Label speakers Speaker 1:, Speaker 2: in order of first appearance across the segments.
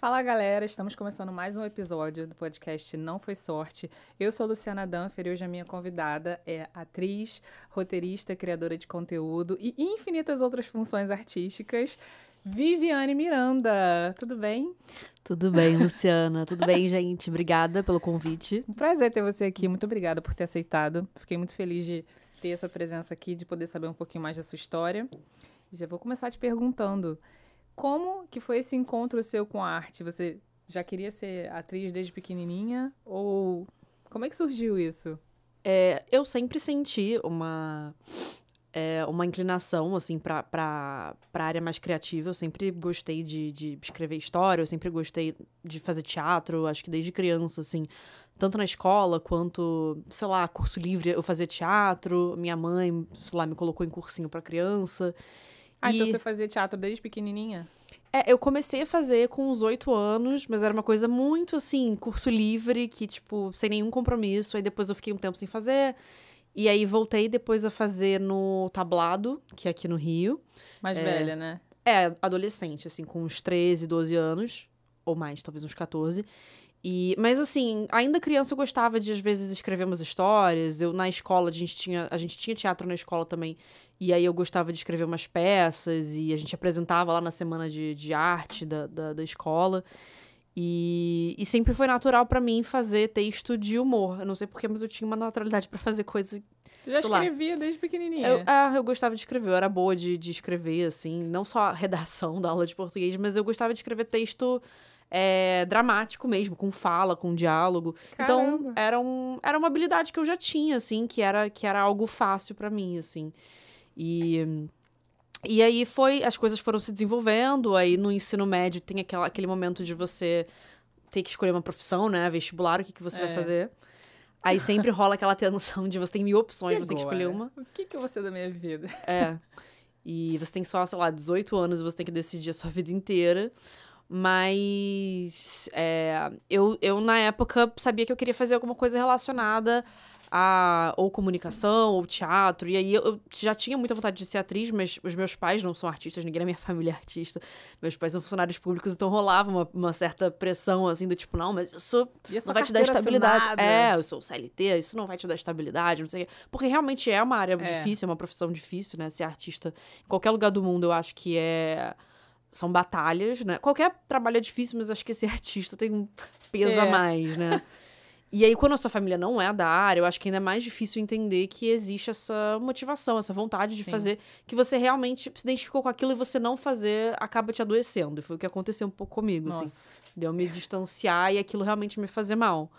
Speaker 1: Fala galera, estamos começando mais um episódio do podcast Não Foi Sorte. Eu sou Luciana Danfer e hoje a minha convidada é atriz, roteirista, criadora de conteúdo e infinitas outras funções artísticas. Viviane Miranda, tudo bem?
Speaker 2: Tudo bem, Luciana. Tudo bem, gente? Obrigada pelo convite.
Speaker 1: Um prazer ter você aqui. Muito obrigada por ter aceitado. Fiquei muito feliz de ter a sua presença aqui, de poder saber um pouquinho mais da sua história. Já vou começar te perguntando como que foi esse encontro seu com a arte? Você já queria ser atriz desde pequenininha? Ou como é que surgiu isso?
Speaker 2: É, eu sempre senti uma, é, uma inclinação, assim, pra, pra área mais criativa. Eu sempre gostei de, de escrever história, eu sempre gostei de fazer teatro, acho que desde criança, assim. Tanto na escola quanto, sei lá, curso livre, eu fazia teatro. Minha mãe, sei lá, me colocou em cursinho para criança.
Speaker 1: Ah, então e... então você fazia teatro desde pequenininha?
Speaker 2: É, eu comecei a fazer com uns oito anos, mas era uma coisa muito assim, curso livre, que, tipo, sem nenhum compromisso. Aí depois eu fiquei um tempo sem fazer. E aí voltei depois a fazer no Tablado, que é aqui no Rio.
Speaker 1: Mais é, velha, né?
Speaker 2: É, adolescente, assim, com uns 13, 12 anos. Ou mais, talvez uns 14. E, mas assim, ainda criança eu gostava de às vezes escrever umas histórias. Eu na escola a gente tinha, a gente tinha teatro na escola também. E aí eu gostava de escrever umas peças e a gente apresentava lá na semana de, de arte da, da, da escola. E, e sempre foi natural para mim fazer texto de humor. Eu não sei porquê, mas eu tinha uma naturalidade para fazer coisa.
Speaker 1: Já escrevia lá. desde pequenininha?
Speaker 2: Eu, ah, eu gostava de escrever. Eu era boa de, de escrever, assim. Não só a redação da aula de português, mas eu gostava de escrever texto é, dramático mesmo, com fala, com diálogo. Então, Caramba. Então, era, um, era uma habilidade que eu já tinha, assim, que era, que era algo fácil para mim, assim. E. E aí foi, as coisas foram se desenvolvendo, aí no ensino médio tem aquela, aquele momento de você ter que escolher uma profissão, né? Vestibular, o que, que você é. vai fazer. Aí sempre rola aquela tensão de você tem mil opções, você tem que escolher uma.
Speaker 1: O que, que eu vou ser da minha vida?
Speaker 2: É. E você tem só, sei lá, 18 anos, você tem que decidir a sua vida inteira. Mas é, eu, eu, na época, sabia que eu queria fazer alguma coisa relacionada a ou comunicação ou teatro. E aí eu, eu, já tinha muita vontade de ser atriz, mas os meus pais não são artistas, ninguém na minha família é artista. Meus pais são funcionários públicos, então rolava uma, uma certa pressão assim do tipo, não, mas isso não vai te dar estabilidade. Assinada. É, eu sou CLT, isso não vai te dar estabilidade, não sei o quê. Porque realmente é uma área é. difícil, é uma profissão difícil, né? Ser artista em qualquer lugar do mundo, eu acho que é são batalhas, né? Qualquer trabalho é difícil, mas acho que ser artista tem um peso é. a mais, né? E aí, quando a sua família não é da área, eu acho que ainda é mais difícil entender que existe essa motivação, essa vontade de Sim. fazer, que você realmente se identificou com aquilo e você não fazer acaba te adoecendo. E foi o que aconteceu um pouco comigo, assim. Nossa. assim. Deu me distanciar e aquilo realmente me fazer mal.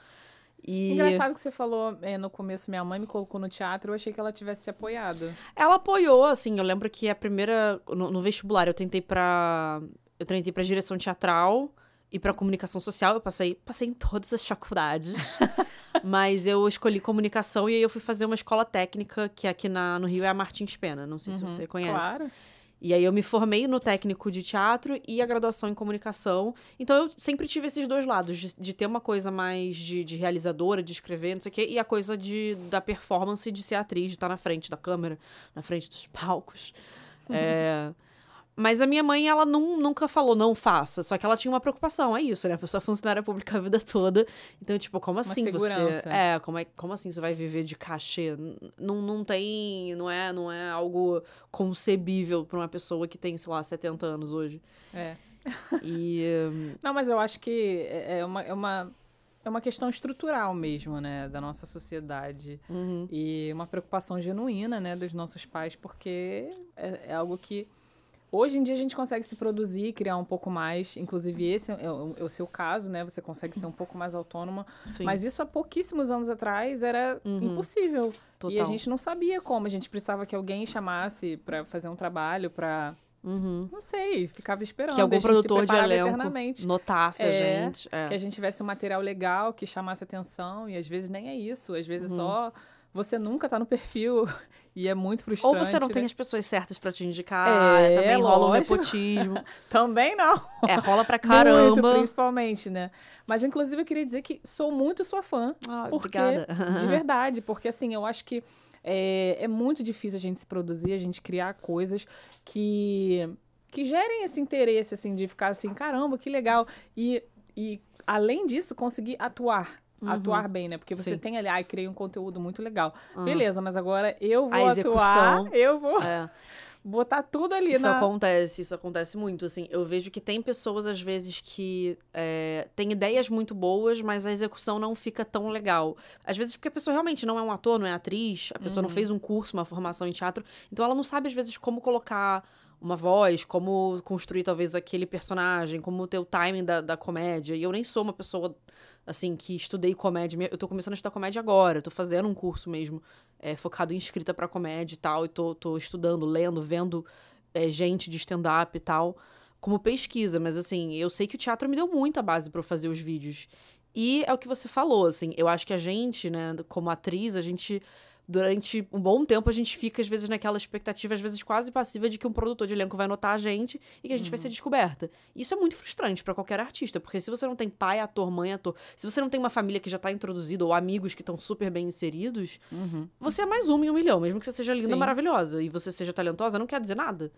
Speaker 1: E... Engraçado que você falou é, no começo, minha mãe me colocou no teatro, eu achei que ela tivesse se apoiado.
Speaker 2: Ela apoiou, assim, eu lembro que a primeira. No, no vestibular, eu tentei pra. Eu tentei pra direção teatral e pra comunicação social. Eu passei, passei em todas as faculdades. mas eu escolhi comunicação e aí eu fui fazer uma escola técnica, que aqui na, no Rio é a Martins Pena. Não sei uhum, se você conhece.
Speaker 1: Claro.
Speaker 2: E aí eu me formei no técnico de teatro e a graduação em comunicação. Então eu sempre tive esses dois lados, de, de ter uma coisa mais de, de, realizadora, de escrever, não sei o quê, e a coisa de, da performance, de ser atriz, de estar na frente da câmera, na frente dos palcos. É. Mas a minha mãe, ela não, nunca falou não faça, só que ela tinha uma preocupação, é isso, né? A pessoa é funcionária pública a vida toda. Então, tipo, como assim uma você. É, como, é, como assim você vai viver de cachê? Não, não tem. Não é, não é algo concebível para uma pessoa que tem, sei lá, 70 anos hoje.
Speaker 1: É.
Speaker 2: E.
Speaker 1: não, mas eu acho que é, é uma. É uma... É uma questão estrutural mesmo, né, da nossa sociedade.
Speaker 2: Uhum.
Speaker 1: E uma preocupação genuína, né, dos nossos pais, porque é, é algo que Hoje em dia a gente consegue se produzir, criar um pouco mais. Inclusive, esse é o, é o seu caso, né? Você consegue ser um pouco mais autônoma. Sim. Mas isso há pouquíssimos anos atrás era uhum. impossível. Total. E a gente não sabia como. A gente precisava que alguém chamasse para fazer um trabalho, para
Speaker 2: Uhum.
Speaker 1: Não sei, ficava esperando.
Speaker 2: Que algum produtor de elenco notasse
Speaker 1: é,
Speaker 2: a gente.
Speaker 1: É. Que a gente tivesse um material legal que chamasse atenção. E às vezes nem é isso. Às vezes uhum. só você nunca tá no perfil e é muito frustrante.
Speaker 2: Ou você não né? tem as pessoas certas para te indicar, é, também rola o nepotismo.
Speaker 1: também não.
Speaker 2: É, rola pra caramba. Muito,
Speaker 1: principalmente, né? Mas, inclusive, eu queria dizer que sou muito sua fã.
Speaker 2: Ah,
Speaker 1: porque,
Speaker 2: obrigada.
Speaker 1: De verdade, porque, assim, eu acho que é, é muito difícil a gente se produzir, a gente criar coisas que que gerem esse interesse, assim, de ficar assim, caramba, que legal. E, e além disso, conseguir atuar.
Speaker 2: Uhum.
Speaker 1: Atuar bem, né? Porque você
Speaker 2: Sim.
Speaker 1: tem ali, ai, criei um conteúdo muito legal.
Speaker 2: Uhum.
Speaker 1: Beleza, mas agora eu vou atuar, eu vou
Speaker 2: É.
Speaker 1: botar tudo ali
Speaker 2: Isso
Speaker 1: na...
Speaker 2: acontece, isso acontece muito, assim. Eu vejo que tem pessoas, às vezes, que é, têm ideias muito boas, mas a execução não fica tão legal. Às vezes porque a pessoa realmente não é um ator, não é atriz, a pessoa não fez um curso, uma formação em teatro, então ela não sabe, às vezes, como colocar uma voz, como construir, talvez, aquele personagem, como ter o timing da, da comédia. E eu nem sou uma pessoa, assim, que estudei comédia. Eu tô começando a estudar comédia agora, eu tô fazendo um curso mesmo, é, focado em escrita pra comédia e tal, e tô, tô estudando, lendo, vendo é, gente de stand-up e tal, como pesquisa, mas assim, eu sei que o teatro me deu muita base eu fazer os vídeos. E é o que você falou, assim, eu acho que a gente, né, como atriz, a gente, durante um bom tempo, a gente fica, às vezes, naquela expectativa, às vezes quase passiva, de que um produtor de elenco vai notar a gente e que a gente vai ser descoberta. Isso é muito frustrante pra qualquer artista, porque se você não tem pai, ator, mãe, ator, se você não tem uma família que já tá introduzida ou amigos que estão super bem inseridos, você é mais uma em um milhão, mesmo que você seja linda,
Speaker 1: Sim.
Speaker 2: maravilhosa e você seja talentosa, não quer dizer nada.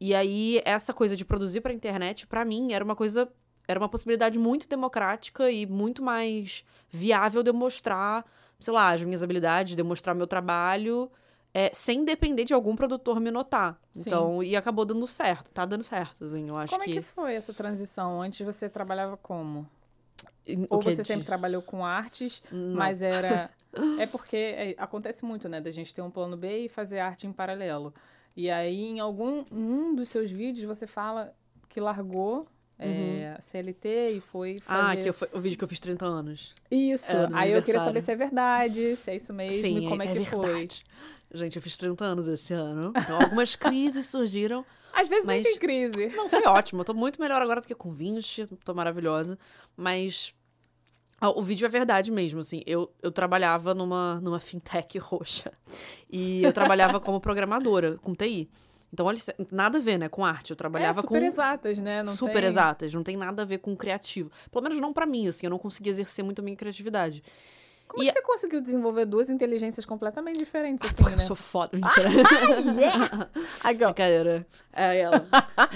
Speaker 2: E aí, essa coisa de produzir pra internet, pra mim, era uma coisa. Era uma possibilidade muito democrática e muito mais viável de eu mostrar, sei lá, as minhas habilidades, de eu mostrar meu trabalho, é, sem depender de algum produtor me notar.
Speaker 1: Sim.
Speaker 2: Então, e acabou dando certo, tá dando certo, assim, eu acho
Speaker 1: Como
Speaker 2: que.
Speaker 1: é que foi essa transição? Antes você trabalhava como?
Speaker 2: O
Speaker 1: Ou você
Speaker 2: de-
Speaker 1: sempre trabalhou com artes,
Speaker 2: Não.
Speaker 1: mas era. É porque é, acontece muito, né? Da gente ter um plano B e fazer arte em paralelo. E aí, em algum um dos seus vídeos, você fala que largou é, CLT e foi fazer.
Speaker 2: Uhum. Ah, que eu, foi o vídeo que eu fiz 30 anos.
Speaker 1: Isso.
Speaker 2: É,
Speaker 1: aí eu queria saber se é verdade, se é isso mesmo e como é, que foi.
Speaker 2: verdade. Gente, eu fiz 30 anos esse ano. Então, algumas crises surgiram.
Speaker 1: Às vezes nem
Speaker 2: Mas-
Speaker 1: tem crise.
Speaker 2: Não, foi ótimo. Eu tô muito melhor agora do que com 20. Tô maravilhosa. Mas o vídeo é verdade mesmo, assim. Eu, eu trabalhava numa, numa fintech roxa. E eu trabalhava como programadora, com TI. Então, olha, nada a ver, né, com arte. Eu
Speaker 1: É,
Speaker 2: trabalhava
Speaker 1: super
Speaker 2: com
Speaker 1: exatas, né? Não
Speaker 2: super
Speaker 1: tem...
Speaker 2: exatas, não tem nada a ver com criativo. Pelo menos não pra mim, assim, eu não conseguia exercer muito a minha criatividade.
Speaker 1: Como
Speaker 2: E-
Speaker 1: é que você conseguiu desenvolver duas inteligências completamente diferentes, assim,
Speaker 2: Porque
Speaker 1: né?
Speaker 2: eu sou foda, mentira.
Speaker 1: Ai, go-
Speaker 2: brincadeira. É ela.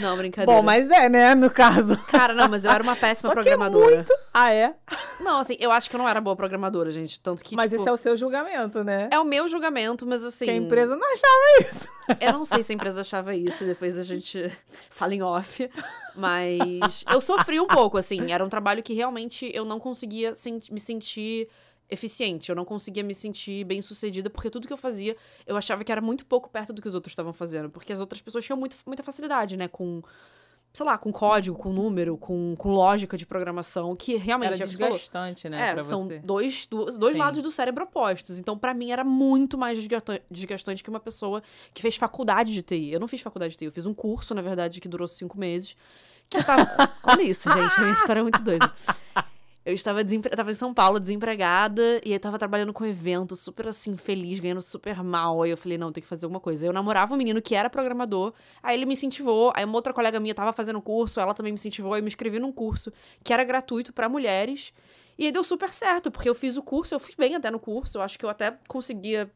Speaker 2: Não, brincadeira.
Speaker 1: Bom, mas é, né? No caso.
Speaker 2: Cara, não, mas eu era uma péssima
Speaker 1: Só que é
Speaker 2: programadora.
Speaker 1: muito. Ah, é?
Speaker 2: Não, assim, eu acho que eu não era boa programadora, gente. Tanto que,
Speaker 1: mas
Speaker 2: tipo,
Speaker 1: isso é o seu julgamento, né?
Speaker 2: é o meu julgamento, mas assim.
Speaker 1: Que a empresa não achava isso.
Speaker 2: Eu não sei se a empresa achava isso, depois a gente fala em off. Mas eu sofri um pouco, assim. Era um trabalho que realmente eu não conseguia me sentir eficiente. Eu não conseguia me sentir bem sucedida, porque tudo que eu fazia, eu achava que era muito pouco perto do que os outros estavam fazendo. Porque as outras pessoas tinham muito, muita facilidade, né? Com. Sei lá, com código, com número, com, com lógica de programação, que realmente
Speaker 1: Era
Speaker 2: é falou.
Speaker 1: desgastante, né?
Speaker 2: É, são
Speaker 1: você.
Speaker 2: dois, dois, dois lados do cérebro opostos. Então, pra mim, era muito mais desgasta- desgastante que uma pessoa que fez faculdade de TI. Eu não fiz faculdade de TI, eu fiz um curso, na verdade, que durou cinco meses. Que tava. Olha isso, gente, a minha história é muito doida. Eu estava desempre... eu em São Paulo, desempregada, e eu tava trabalhando com evento, super assim, feliz, ganhando super mal. Aí eu falei, não, tem que fazer alguma coisa. Eu namorava um menino que era programador, aí ele me incentivou, aí uma outra colega minha tava fazendo um curso, ela também me incentivou, aí eu me inscrevi num curso que era gratuito pra mulheres. E aí deu super certo, porque eu fiz o curso, eu fui bem até no curso, eu acho que eu até conseguia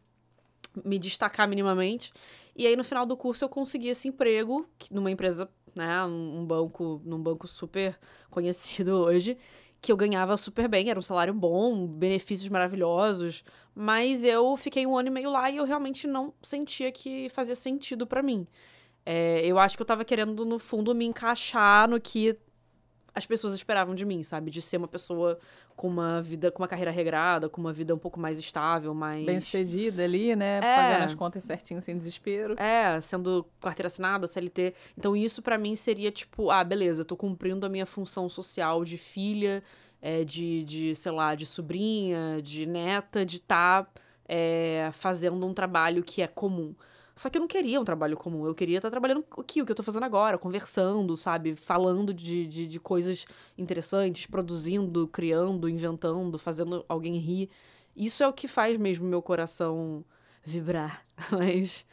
Speaker 2: me destacar minimamente. E aí no final do curso eu consegui esse emprego numa empresa, né, um um banco, num banco super conhecido hoje, que eu ganhava super bem, era um salário bom, benefícios maravilhosos, mas eu fiquei um ano e meio lá e eu realmente não sentia que fazia sentido pra mim. É, eu acho que eu tava querendo, no fundo, me encaixar no que as pessoas esperavam de mim, sabe? De ser uma pessoa com uma vida, com uma carreira regrada, com uma vida um pouco mais estável, mais.
Speaker 1: Bem cedida ali, né?
Speaker 2: É.
Speaker 1: Pagando as contas certinho, sem desespero.
Speaker 2: É, sendo carteira assinada, CLT. Então, isso pra mim seria tipo, ah, beleza, tô cumprindo a minha função social de filha, é, de, de, sei lá, de sobrinha, de neta, de estar fazendo um trabalho que é comum. Só que eu não queria um trabalho comum, eu queria estar trabalhando aqui, o que eu tô fazendo agora, conversando, sabe? Falando de, de, de coisas interessantes, produzindo, criando, inventando, fazendo alguém rir. Isso é o que faz mesmo meu coração vibrar. Mas.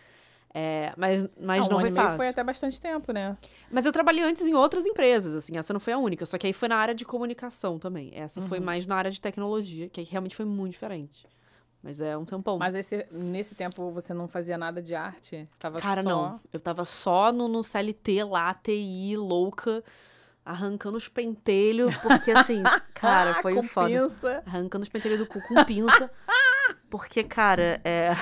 Speaker 2: É, mas mas
Speaker 1: Ah,
Speaker 2: não
Speaker 1: ano
Speaker 2: foi fácil.
Speaker 1: foi até bastante tempo, né?
Speaker 2: Mas eu trabalhei antes em outras empresas, assim, essa não foi a única. Só que aí foi na área de comunicação também. Essa
Speaker 1: Uhum.
Speaker 2: foi mais na área de tecnologia, que aí realmente foi muito diferente. Mas é um tempão.
Speaker 1: Mas esse, nesse tempo você não fazia nada de arte? Tava
Speaker 2: Cara,
Speaker 1: só...
Speaker 2: não. Eu tava só no, no CLT lá, TI, louca, arrancando os pentelhos, porque assim, cara, foi
Speaker 1: com
Speaker 2: foda.
Speaker 1: pinça.
Speaker 2: Arrancando os pentelhos do cu com pinça. Porque, cara, é,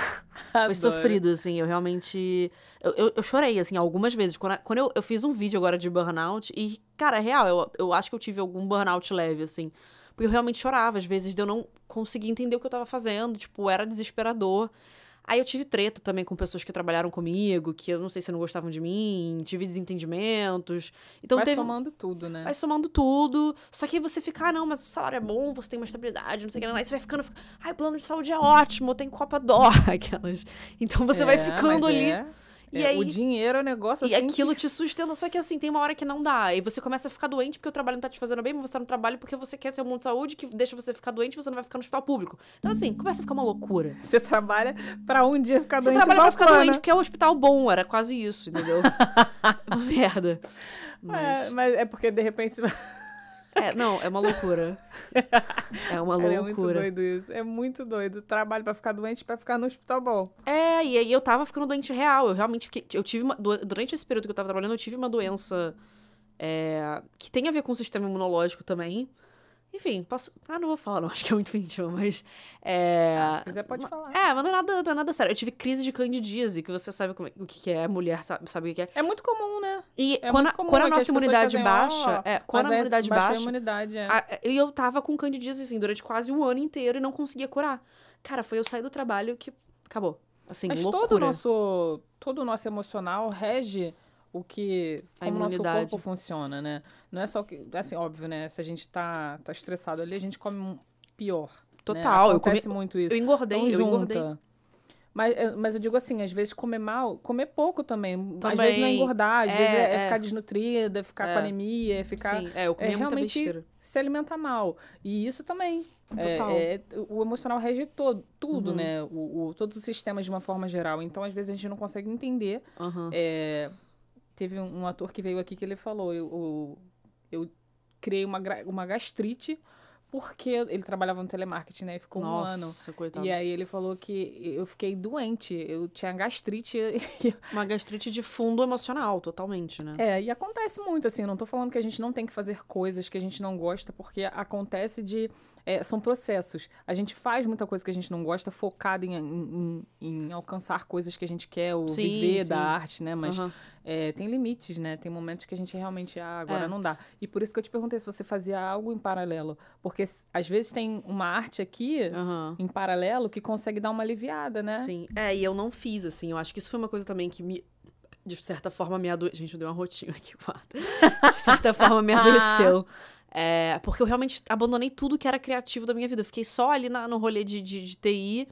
Speaker 2: foi sofrido, assim. Eu realmente. Eu, eu, eu chorei, assim, algumas vezes. Quando, quando eu, eu fiz um vídeo agora de burnout, e, cara, é real, eu, eu acho que eu tive algum burnout leve, assim. Porque eu realmente chorava, às vezes, de eu não conseguir entender o que eu tava fazendo. Tipo, era desesperador. Aí eu tive treta também com pessoas que trabalharam comigo, que eu não sei se não gostavam de mim, tive desentendimentos. Então
Speaker 1: Vai
Speaker 2: teve.
Speaker 1: somando tudo, né?
Speaker 2: Vai somando tudo. Só que aí você fica, ah, não, mas o salário é bom, você tem uma estabilidade, não sei o que. Aí você vai ficando, fica, ai, plano de saúde é ótimo, tem Copa Dó, aquelas. Então você vai
Speaker 1: É,
Speaker 2: ficando
Speaker 1: mas
Speaker 2: ali.
Speaker 1: é-
Speaker 2: E
Speaker 1: é,
Speaker 2: aí-
Speaker 1: O dinheiro é um negócio
Speaker 2: E
Speaker 1: assim
Speaker 2: aquilo te sustenta, só que assim, tem uma hora que não dá. E você começa a ficar doente porque o trabalho não tá te fazendo bem, mas você tá no trabalho porque você quer ter um mundo de saúde que deixa você ficar doente e você não vai ficar no hospital público. Então, assim, começa a ficar uma loucura.
Speaker 1: que você trabalha pra um dia ficar
Speaker 2: Você
Speaker 1: doente
Speaker 2: trabalha
Speaker 1: igual
Speaker 2: pra ficar doente porque é um hospital bom, era quase isso, entendeu? uma merda. Mas,
Speaker 1: É, mas é porque de repente você
Speaker 2: é, não, é uma loucura. É uma
Speaker 1: Cara, é muito
Speaker 2: loucura.
Speaker 1: doido isso. É muito doido. Trabalho pra ficar doente pra ficar no hospital bom.
Speaker 2: É, e aí eu tava ficando doente real. Eu realmente fiquei. Eu tive uma, du- durante esse período que eu tava trabalhando, eu tive uma doença é, que tem a ver com o sistema imunológico também. Enfim, posso. Ah, não vou falar, não, acho que é muito íntimo, mas. É,
Speaker 1: Se quiser, pode falar.
Speaker 2: é, mas não é nada, não é nada sério. Eu tive crise de candidíase, que você sabe como é- o que que é, mulher sabe, sabe o que que é.
Speaker 1: É muito comum, né?
Speaker 2: E
Speaker 1: É
Speaker 2: quando,
Speaker 1: comum
Speaker 2: quando a
Speaker 1: é
Speaker 2: nossa imunidade
Speaker 1: fazem,
Speaker 2: baixa. é, quando a imunidade baixa.
Speaker 1: a imunidade, é.
Speaker 2: a- E eu tava com candidíase, assim, durante quase um ano inteiro e não conseguia curar. Cara, foi eu sair do trabalho que acabou. Assim,
Speaker 1: Mas
Speaker 2: loucura.
Speaker 1: todo o nosso, todo o nosso emocional rege o que
Speaker 2: A
Speaker 1: como o nosso
Speaker 2: imunidade.
Speaker 1: corpo funciona, né? Não é só que, assim, óbvio, né? Se a gente tá, tá estressado ali, a gente come pior. né?
Speaker 2: Total, eu
Speaker 1: Acontece
Speaker 2: comi-
Speaker 1: muito isso.
Speaker 2: Eu engordei,
Speaker 1: Então,
Speaker 2: eu engordei.
Speaker 1: Mas, é, mas eu digo assim, às vezes comer mal, comer pouco também. Às
Speaker 2: Também.
Speaker 1: vezes não é engordar, às
Speaker 2: É,
Speaker 1: vezes é, é
Speaker 2: é.
Speaker 1: ficar desnutrida, é ficar
Speaker 2: É.
Speaker 1: com anemia, é ficar.
Speaker 2: Sim, é, eu comia
Speaker 1: é realmente
Speaker 2: besteira.
Speaker 1: se alimentar mal. E isso também. É,
Speaker 2: Total.
Speaker 1: é, o emocional rege todo, tudo,
Speaker 2: Uhum.
Speaker 1: né? O, o- todos os sistemas de uma forma geral. Então, às vezes, a gente não consegue entender. É, teve um, um ator que veio aqui que ele falou: eu, eu, eu criei uma, uma gastrite porque ele trabalhava no telemarketing, né? E ficou um ano.
Speaker 2: Nossa, coitado.
Speaker 1: E aí ele falou que eu fiquei doente, eu tinha gastrite.
Speaker 2: Uma gastrite de fundo emocional, totalmente, né?
Speaker 1: é, e acontece muito, assim, não tô falando que a gente não tem que fazer coisas que a gente não gosta, porque acontece de. É, são processos. A gente faz muita coisa que a gente não gosta, focada em, em, em alcançar coisas que a gente quer, ou
Speaker 2: Sim,
Speaker 1: viver
Speaker 2: sim.
Speaker 1: da arte, né? Mas
Speaker 2: Aham.
Speaker 1: é, tem limites, né? Tem momentos que a gente realmente, ah, agora
Speaker 2: É.
Speaker 1: não dá. E por isso que eu te perguntei se você fazia algo em paralelo. Porque às vezes tem uma arte aqui,
Speaker 2: Aham.
Speaker 1: em paralelo, que consegue dar uma aliviada, né?
Speaker 2: Sim. É, e eu não fiz, assim. Eu acho que isso foi uma coisa também que me. De certa forma me adoeceu. Gente, eu dei uma rotinha aqui, quarto. De certa forma me adoeceu. É, porque eu realmente abandonei tudo que era criativo da minha vida. Eu fiquei só ali na- no rolê de, de, de TI.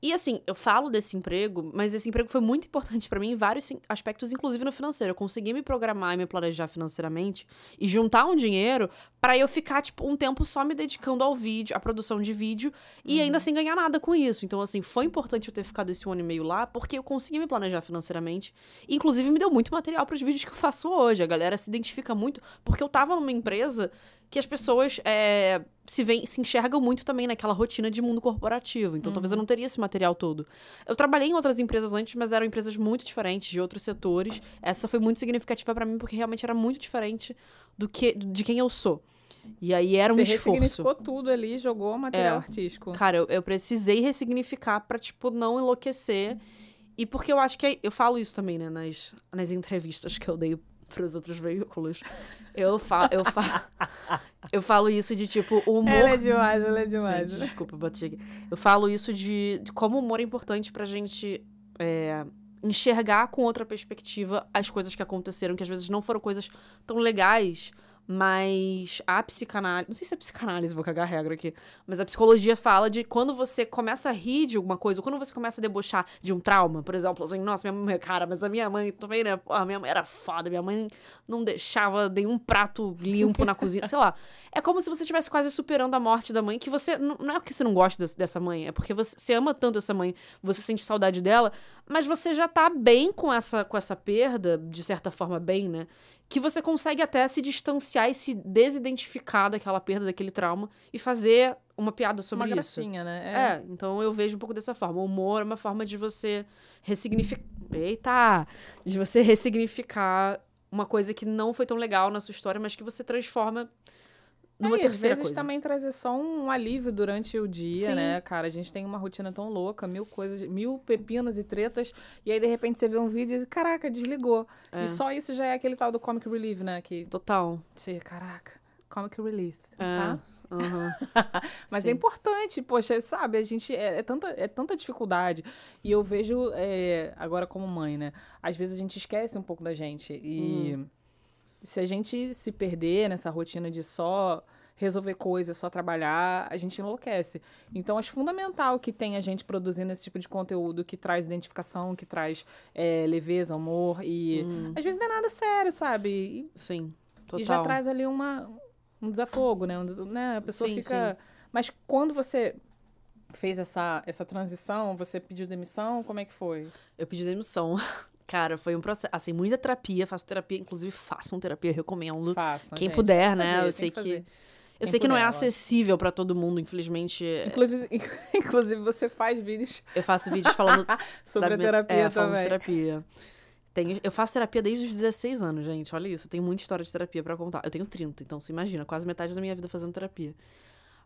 Speaker 2: E assim, eu falo desse emprego, mas esse emprego foi muito importante pra mim em vários aspectos, inclusive no financeiro. Eu consegui me programar e me planejar financeiramente e juntar um dinheiro pra eu ficar, tipo, um tempo só me dedicando ao vídeo, à produção de vídeo, e ainda sem ganhar nada com isso. Então, assim, foi importante eu ter ficado esse um ano e meio lá, porque eu consegui me planejar financeiramente. E, inclusive, me deu muito material pros vídeos que eu faço hoje. A galera se identifica muito, porque eu tava numa empresa que as pessoas é, se, veem, se enxergam muito também naquela rotina de mundo corporativo. Então, talvez eu não teria esse material todo. Eu trabalhei em outras empresas antes, mas eram empresas muito diferentes, de outros setores. Essa foi muito significativa pra mim, porque realmente era muito diferente do que de quem eu sou. E aí era um
Speaker 1: você
Speaker 2: esforço.
Speaker 1: ressignificou tudo ali, jogou material
Speaker 2: É.
Speaker 1: artístico.
Speaker 2: Cara, eu, eu precisei ressignificar pra, tipo, não enlouquecer. E porque eu acho que. é- Eu falo isso também, né, nas, nas entrevistas que eu dei pros outros veículos. Eu falo. Eu falo, eu falo isso de, tipo, o humor.
Speaker 1: Ela é demais, ela é demais.
Speaker 2: Gente, desculpa, bati aqui. Eu falo isso de, de como o humor é importante pra gente é, enxergar com outra perspectiva as coisas que aconteceram, que às vezes não foram coisas tão legais, mas a psicanálise. Não sei se é psicanálise, vou cagar a regra aqui. Mas a psicologia fala de quando você começa a rir de alguma coisa, ou quando você começa a debochar de um trauma, por exemplo, assim, nossa, minha mãe, cara, mas a minha mãe também, né? Porra, minha mãe era foda, minha mãe não deixava nenhum prato limpo na cozinha, sei lá. É como se você estivesse quase superando a morte da mãe, que você. Não é porque você não gosta dessa mãe, é porque você, você ama tanto essa mãe, você sente saudade dela, mas você já tá bem com essa, com essa perda, de certa forma, bem, né? Que você consegue até se distanciar e se desidentificar daquela perda, daquele trauma, e fazer uma piada sobre
Speaker 1: uma
Speaker 2: isso.
Speaker 1: gracinha, né?
Speaker 2: É. então eu vejo um pouco dessa forma. O humor é uma forma de você ressignificar. Eita! De você ressignificar uma coisa que não foi tão legal na sua história, mas que você transforma numa
Speaker 1: É, e às
Speaker 2: terceira
Speaker 1: vezes
Speaker 2: coisa.
Speaker 1: também trazer só um alívio durante o dia,
Speaker 2: Sim.
Speaker 1: né, cara? A gente tem uma rotina tão louca, mil coisas, mil pepinos e tretas, e aí de repente você vê um vídeo e, caraca, desligou.
Speaker 2: É.
Speaker 1: E só isso já é aquele tal do comic relief, né? Que
Speaker 2: Total.
Speaker 1: você, caraca, comic relief,
Speaker 2: É.
Speaker 1: tá?
Speaker 2: Aham.
Speaker 1: Mas
Speaker 2: Sim.
Speaker 1: é importante, poxa, sabe? A gente é, é tanta, é tanta dificuldade. E eu vejo, é, agora como mãe, né? Às vezes a gente esquece um pouco da gente. E
Speaker 2: Hum.
Speaker 1: Se a gente se perder nessa rotina de só resolver coisas, só trabalhar, a gente enlouquece. Então, acho fundamental que tenha gente produzindo esse tipo de conteúdo que traz identificação, que traz é, leveza, humor. E
Speaker 2: Hum.
Speaker 1: às vezes não é nada sério, sabe? E
Speaker 2: Sim. Total.
Speaker 1: e já traz ali uma, um desafogo, né? Um né? A pessoa
Speaker 2: Sim,
Speaker 1: fica. Mas quando você fez essa, essa transição, você pediu demissão, como é que foi?
Speaker 2: Eu pedi demissão. Cara, foi um processo. Assim, muita terapia. Faço terapia, inclusive façam terapia, recomendo.
Speaker 1: Faça.
Speaker 2: Quem
Speaker 1: gente,
Speaker 2: puder, né?
Speaker 1: fazer,
Speaker 2: eu sei que. Eu sei que não é acessível pra todo mundo, infelizmente.
Speaker 1: Inclusive, inclusive, você faz vídeos
Speaker 2: Eu faço vídeos falando
Speaker 1: sobre a
Speaker 2: minha-
Speaker 1: terapia
Speaker 2: é, falando
Speaker 1: também.
Speaker 2: terapia. Tenho, eu faço terapia desde os 16 anos, gente. Olha isso. Eu tenho muita história de terapia pra contar. Eu tenho 30, então você imagina, quase metade da minha vida fazendo terapia.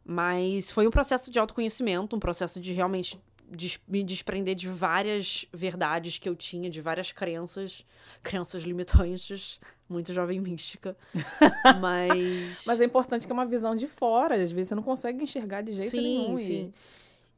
Speaker 2: Mas foi um processo de autoconhecimento, um processo de realmente des- me desprender de várias verdades que eu tinha, de várias crenças, crenças limitantes, muito jovem mística. Mas.
Speaker 1: Mas é importante que é uma visão de fora. Às vezes você não consegue enxergar de jeito
Speaker 2: sim,
Speaker 1: nenhum. e-
Speaker 2: Sim.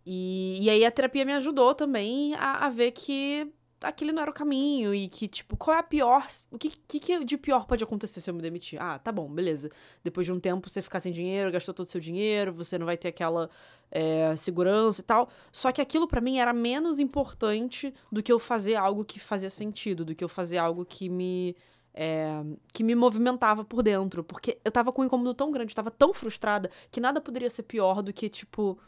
Speaker 2: E, e aí a terapia me ajudou também a, a ver que aquele não era o caminho e que, tipo, qual é a pior. O que, que, que de pior pode acontecer se eu me demitir? Ah, tá bom, beleza. Depois de um tempo você ficar sem dinheiro, gastou todo o seu dinheiro, você não vai ter aquela é, segurança e tal. Só que aquilo pra mim era menos importante do que eu fazer algo que fazia sentido, do que eu fazer algo que me. é, que me movimentava por dentro. Porque eu tava com um incômodo tão grande, tava tão frustrada, que nada poderia ser pior do que, tipo,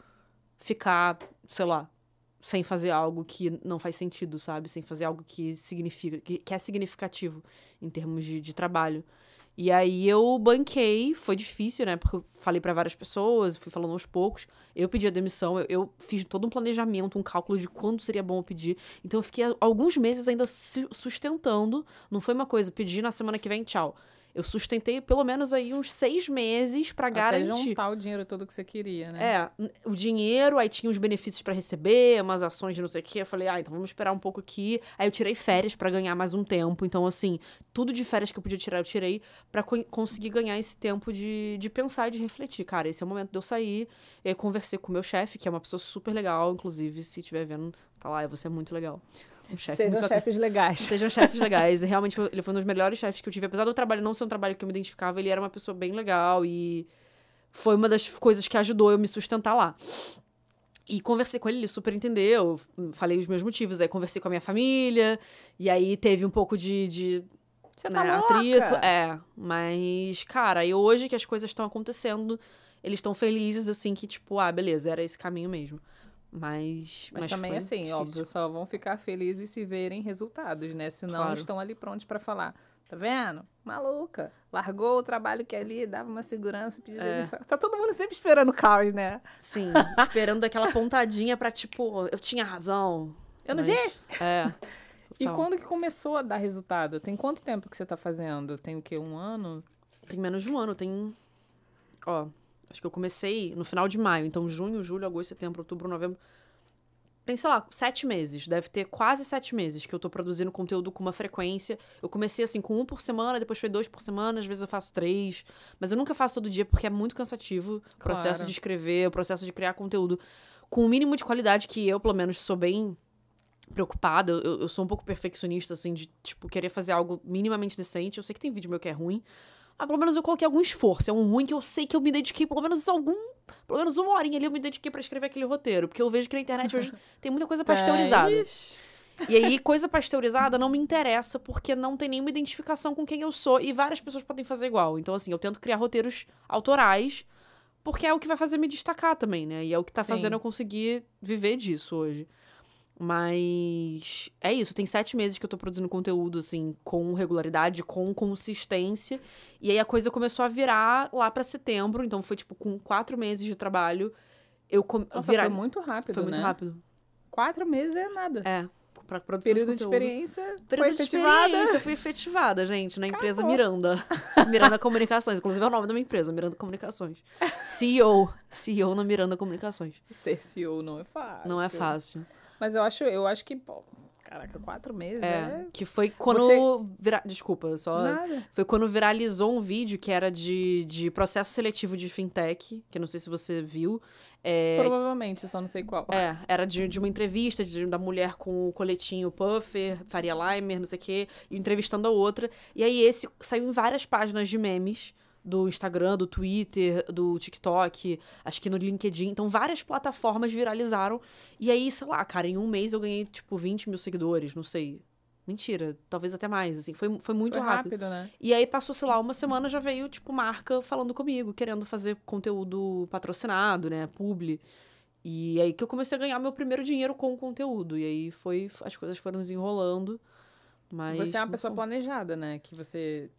Speaker 2: ficar, sei lá, sem fazer algo que não faz sentido, sabe? Sem fazer algo que significa, que, que é significativo em termos de, de trabalho. E aí eu banquei, foi difícil, né? Porque eu falei pra várias pessoas, fui falando aos poucos. Eu pedi a demissão, eu, eu fiz todo um planejamento, um cálculo de quando seria bom eu pedir. Então eu fiquei alguns meses ainda su- sustentando. Não foi uma coisa, pedi na semana que vem, tchau. Eu sustentei pelo menos aí uns seis meses pra
Speaker 1: Até
Speaker 2: garantir.
Speaker 1: juntar o dinheiro todo que você queria, né?
Speaker 2: É, o dinheiro, aí tinha os benefícios pra receber, umas ações de não sei o quê. Eu falei, ah, então vamos esperar um pouco aqui. Aí eu tirei férias pra ganhar mais um tempo. Então, assim, tudo de férias que eu podia tirar, eu tirei pra co- conseguir ganhar esse tempo de, de pensar e de refletir. Cara, esse é o momento de eu sair. E aí conversei com o meu chefe, que é uma pessoa super legal, inclusive, se estiver vendo, tá lá, você é muito legal. Um chefe
Speaker 1: Sejam
Speaker 2: bacana.
Speaker 1: chefes legais.
Speaker 2: Sejam chefes legais. Realmente ele foi um dos melhores chefes que eu tive. Apesar do trabalho não ser um trabalho que eu me identificava, ele era uma pessoa bem legal e foi uma das coisas que ajudou eu me sustentar lá. E conversei com ele, ele super entendeu, falei os meus motivos. Aí conversei com a minha família, e aí teve um pouco de, de
Speaker 1: Você
Speaker 2: né,
Speaker 1: tá louca?
Speaker 2: atrito. É, mas, cara, e hoje que as coisas estão acontecendo, eles estão felizes, assim, que tipo, ah, beleza, era esse caminho mesmo. Mas.
Speaker 1: Mas, também,
Speaker 2: foi
Speaker 1: assim,
Speaker 2: difícil.
Speaker 1: óbvio, só vão ficar felizes se verem resultados, né? Senão
Speaker 2: Claro.
Speaker 1: estão ali prontos pra falar. Tá vendo? Maluca. Largou o trabalho que ali dava uma segurança, pediu
Speaker 2: É.
Speaker 1: Tá todo mundo sempre esperando o caos, né?
Speaker 2: Sim, esperando aquela pontadinha pra, tipo, eu tinha razão.
Speaker 1: Eu não
Speaker 2: Mas-
Speaker 1: disse?
Speaker 2: É.
Speaker 1: E
Speaker 2: total.
Speaker 1: quando que começou a dar resultado? Tem quanto tempo que você tá fazendo? Tem o quê? Um ano?
Speaker 2: Tem menos de um ano, tem. Ó, acho que eu comecei no final de maio, então junho, julho, agosto, setembro, outubro, novembro. Tem, sei lá, sete meses. Deve ter quase sete meses que eu tô produzindo conteúdo com uma frequência. Eu comecei assim com um por semana, depois foi dois por semana, às vezes eu faço três. Mas eu nunca faço todo dia porque é muito cansativo o processo de escrever, o processo de criar conteúdo com o mínimo de qualidade que eu, pelo menos, sou bem preocupada. Eu, eu sou um pouco perfeccionista, assim, de, tipo, querer fazer algo minimamente decente. Eu sei que tem vídeo meu que é ruim. Mas pelo menos eu coloquei algum esforço. É um ruim que eu sei que eu me dediquei, pelo menos algum. Pelo menos uma horinha ali eu me dediquei pra escrever aquele roteiro. Porque eu vejo que na internet hoje tem muita coisa pasteurizada. E aí, coisa pasteurizada não me interessa, porque não tem nenhuma identificação com quem eu sou. E várias pessoas podem fazer igual. Então, assim, eu tento criar roteiros autorais, porque é o que vai fazer me destacar também, né? E é o que tá
Speaker 1: Sim.
Speaker 2: fazendo eu conseguir viver disso hoje. Mas é isso, tem sete meses que eu tô produzindo conteúdo, assim, com regularidade, com consistência. E aí a coisa começou a virar lá pra setembro, então foi tipo com quatro meses de trabalho. Eu com...
Speaker 1: Nossa,
Speaker 2: virar...
Speaker 1: foi muito rápido,
Speaker 2: Foi muito
Speaker 1: né?
Speaker 2: rápido.
Speaker 1: Quatro meses é nada.
Speaker 2: É, pra produção
Speaker 1: Período de
Speaker 2: de
Speaker 1: experiência
Speaker 2: Período
Speaker 1: foi
Speaker 2: de
Speaker 1: efetivada.
Speaker 2: experiência, eu fui efetivada, gente, na empresa
Speaker 1: Acabou.
Speaker 2: Miranda. Miranda Comunicações, inclusive é o nome da minha empresa, Miranda Comunicações. CEO, CEO na Miranda Comunicações.
Speaker 1: Ser CEO não é fácil.
Speaker 2: Não é fácil.
Speaker 1: Mas eu acho, eu acho que, pô, caraca, quatro meses
Speaker 2: É,
Speaker 1: é...
Speaker 2: que foi quando
Speaker 1: Você-
Speaker 2: vira... desculpa, só
Speaker 1: Nada.
Speaker 2: foi quando viralizou um vídeo que era de, de processo seletivo de fintech, que não sei se você viu. É,
Speaker 1: Provavelmente, só não sei qual.
Speaker 2: É, era de, de uma entrevista de- da mulher com o coletinho Puffer, Faria Limer, não sei o quê, entrevistando a outra. E aí esse saiu em várias páginas de memes do Instagram, do Twitter, do TikTok, acho que no LinkedIn. Então, várias plataformas viralizaram. E aí, sei lá, cara, em um mês eu ganhei, tipo, 20 mil seguidores, não sei. Mentira, talvez até mais, assim. Foi, foi muito
Speaker 1: Foi
Speaker 2: rápido.
Speaker 1: rápido, né?
Speaker 2: E aí passou, sei lá, uma semana já veio, tipo, marca falando comigo, querendo fazer conteúdo patrocinado, né? Publi. E aí que eu comecei a ganhar meu primeiro dinheiro com o conteúdo. E aí foi. As coisas foram desenrolando. Mas.
Speaker 1: Você é uma pessoa
Speaker 2: bom.
Speaker 1: planejada, né? Que você.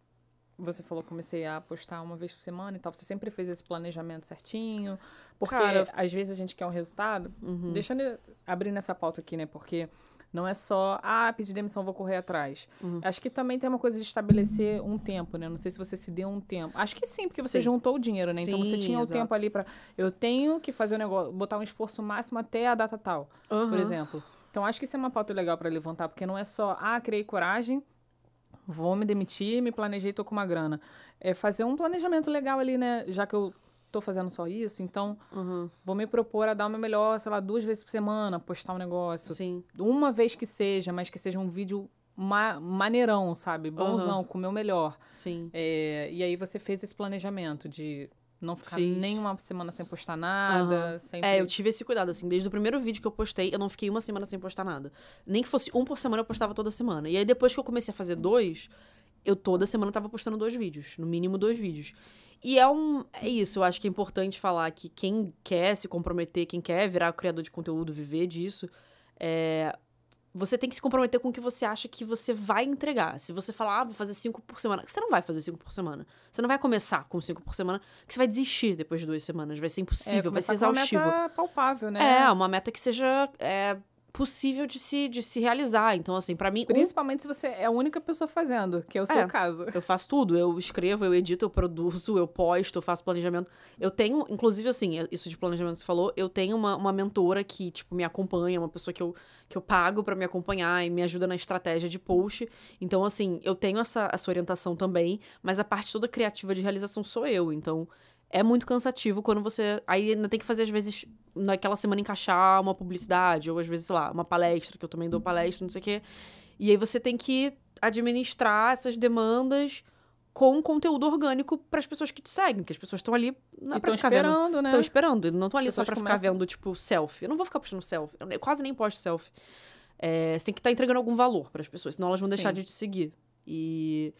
Speaker 1: Você falou que comecei a postar uma vez por semana e tal. Você sempre fez esse planejamento certinho. Porque
Speaker 2: Cara,
Speaker 1: às vezes a gente quer um resultado.
Speaker 2: Uhum.
Speaker 1: Deixa eu abrir nessa pauta aqui, né? Porque não é só, ah, pedir demissão, vou correr atrás.
Speaker 2: Uhum.
Speaker 1: Acho que também tem uma coisa de estabelecer um tempo, né? Não sei se você se deu um tempo. Acho que sim, porque você
Speaker 2: Sim.
Speaker 1: juntou o dinheiro, né? então você
Speaker 2: Sim,
Speaker 1: tinha o
Speaker 2: exato.
Speaker 1: tempo ali pra. Eu tenho que fazer o negócio, botar um esforço máximo até a data tal, por
Speaker 2: Aham.
Speaker 1: exemplo. Então acho que isso é uma pauta legal pra levantar, porque não é só, ah, criei coragem, vou me demitir, me planejei, tô com uma grana. É fazer um planejamento legal ali, né? Já que eu tô fazendo só isso, então
Speaker 2: Uhum.
Speaker 1: vou me propor a dar o meu melhor, sei lá, duas vezes por semana, postar um negócio.
Speaker 2: Sim.
Speaker 1: Uma vez que seja, mas que seja um vídeo ma maneirão, sabe? Bonzão, com o meu melhor.
Speaker 2: Sim.
Speaker 1: É, e aí você fez esse planejamento de não ficar
Speaker 2: Fiz.
Speaker 1: nem uma semana sem postar nada, sempre...
Speaker 2: É, eu tive esse cuidado, assim, desde o primeiro vídeo que eu postei, eu não fiquei uma semana sem postar nada. Nem que fosse um por semana, eu postava toda semana. E aí, depois que eu comecei a fazer dois, eu toda semana tava postando dois vídeos, no mínimo dois vídeos. E é um. É isso, eu acho que é importante falar que quem quer se comprometer, quem quer virar criador de conteúdo, viver disso, é. Você tem que se comprometer com o que você acha que você vai entregar. Se você falar, ah, vou fazer cinco por semana, você não vai fazer cinco por semana. Você não vai começar com cinco por semana, que você vai desistir depois de duas semanas. Vai ser
Speaker 1: É,
Speaker 2: impossível, vai ser
Speaker 1: começar com uma
Speaker 2: exaustivo.
Speaker 1: meta palpável, né?
Speaker 2: É, uma meta que seja é, possível de se, de se realizar. Então, assim, pra mim, um-
Speaker 1: Principalmente se você é a única pessoa fazendo, que é o seu
Speaker 2: É.
Speaker 1: caso.
Speaker 2: eu faço tudo. Eu escrevo, eu edito, eu produzo, eu posto, eu faço planejamento. Eu tenho, inclusive, assim, isso de planejamento que você falou, eu tenho uma, uma mentora que, tipo, me acompanha, uma pessoa que eu, que eu pago pra me acompanhar e me ajuda na estratégia de post. Então, assim, eu tenho essa, essa orientação também, mas a parte toda criativa de realização sou eu. Então, é muito cansativo quando você. Aí ainda tem que fazer, às vezes, naquela semana encaixar uma publicidade, ou às vezes, sei lá, uma palestra, que eu também dou palestra, não sei o quê. E aí você tem que administrar essas demandas com conteúdo orgânico para as pessoas que te seguem, que as pessoas estão ali não é pra ficar vendo.
Speaker 1: esperando, né?
Speaker 2: Estão esperando, não estão ali só pra ficar
Speaker 1: começam-
Speaker 2: vendo, tipo, selfie. Eu não vou ficar postando selfie. Eu quase nem posto selfie. É, você tem que estar entregando algum valor para as pessoas, senão elas vão deixar
Speaker 1: Sim.
Speaker 2: de te seguir. E.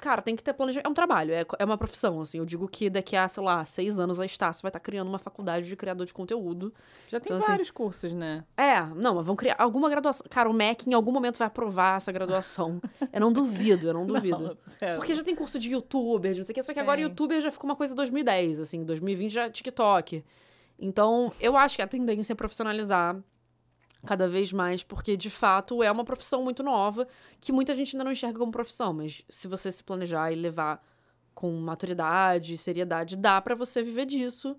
Speaker 2: Cara, tem que ter planejamento. É um trabalho, é, é uma profissão, assim. Eu digo que daqui a, sei lá, seis anos a Estácio vai estar criando uma faculdade de criador de conteúdo.
Speaker 1: Já tem
Speaker 2: Então, assim,
Speaker 1: vários cursos, né?
Speaker 2: É, não, mas vão criar alguma graduação. Cara, o MEC em algum momento vai aprovar essa graduação. eu não duvido, eu não duvido.
Speaker 1: Não.
Speaker 2: Porque já tem curso de youtuber, de não sei o que, só que agora
Speaker 1: Tem.
Speaker 2: youtuber já ficou uma coisa 2010, assim, 2020 já é TikTok. Então, eu acho que a tendência é profissionalizar cada vez mais, porque de fato é uma profissão muito nova, que muita gente ainda não enxerga como profissão, mas se você se planejar e levar com maturidade, seriedade, dá pra você viver disso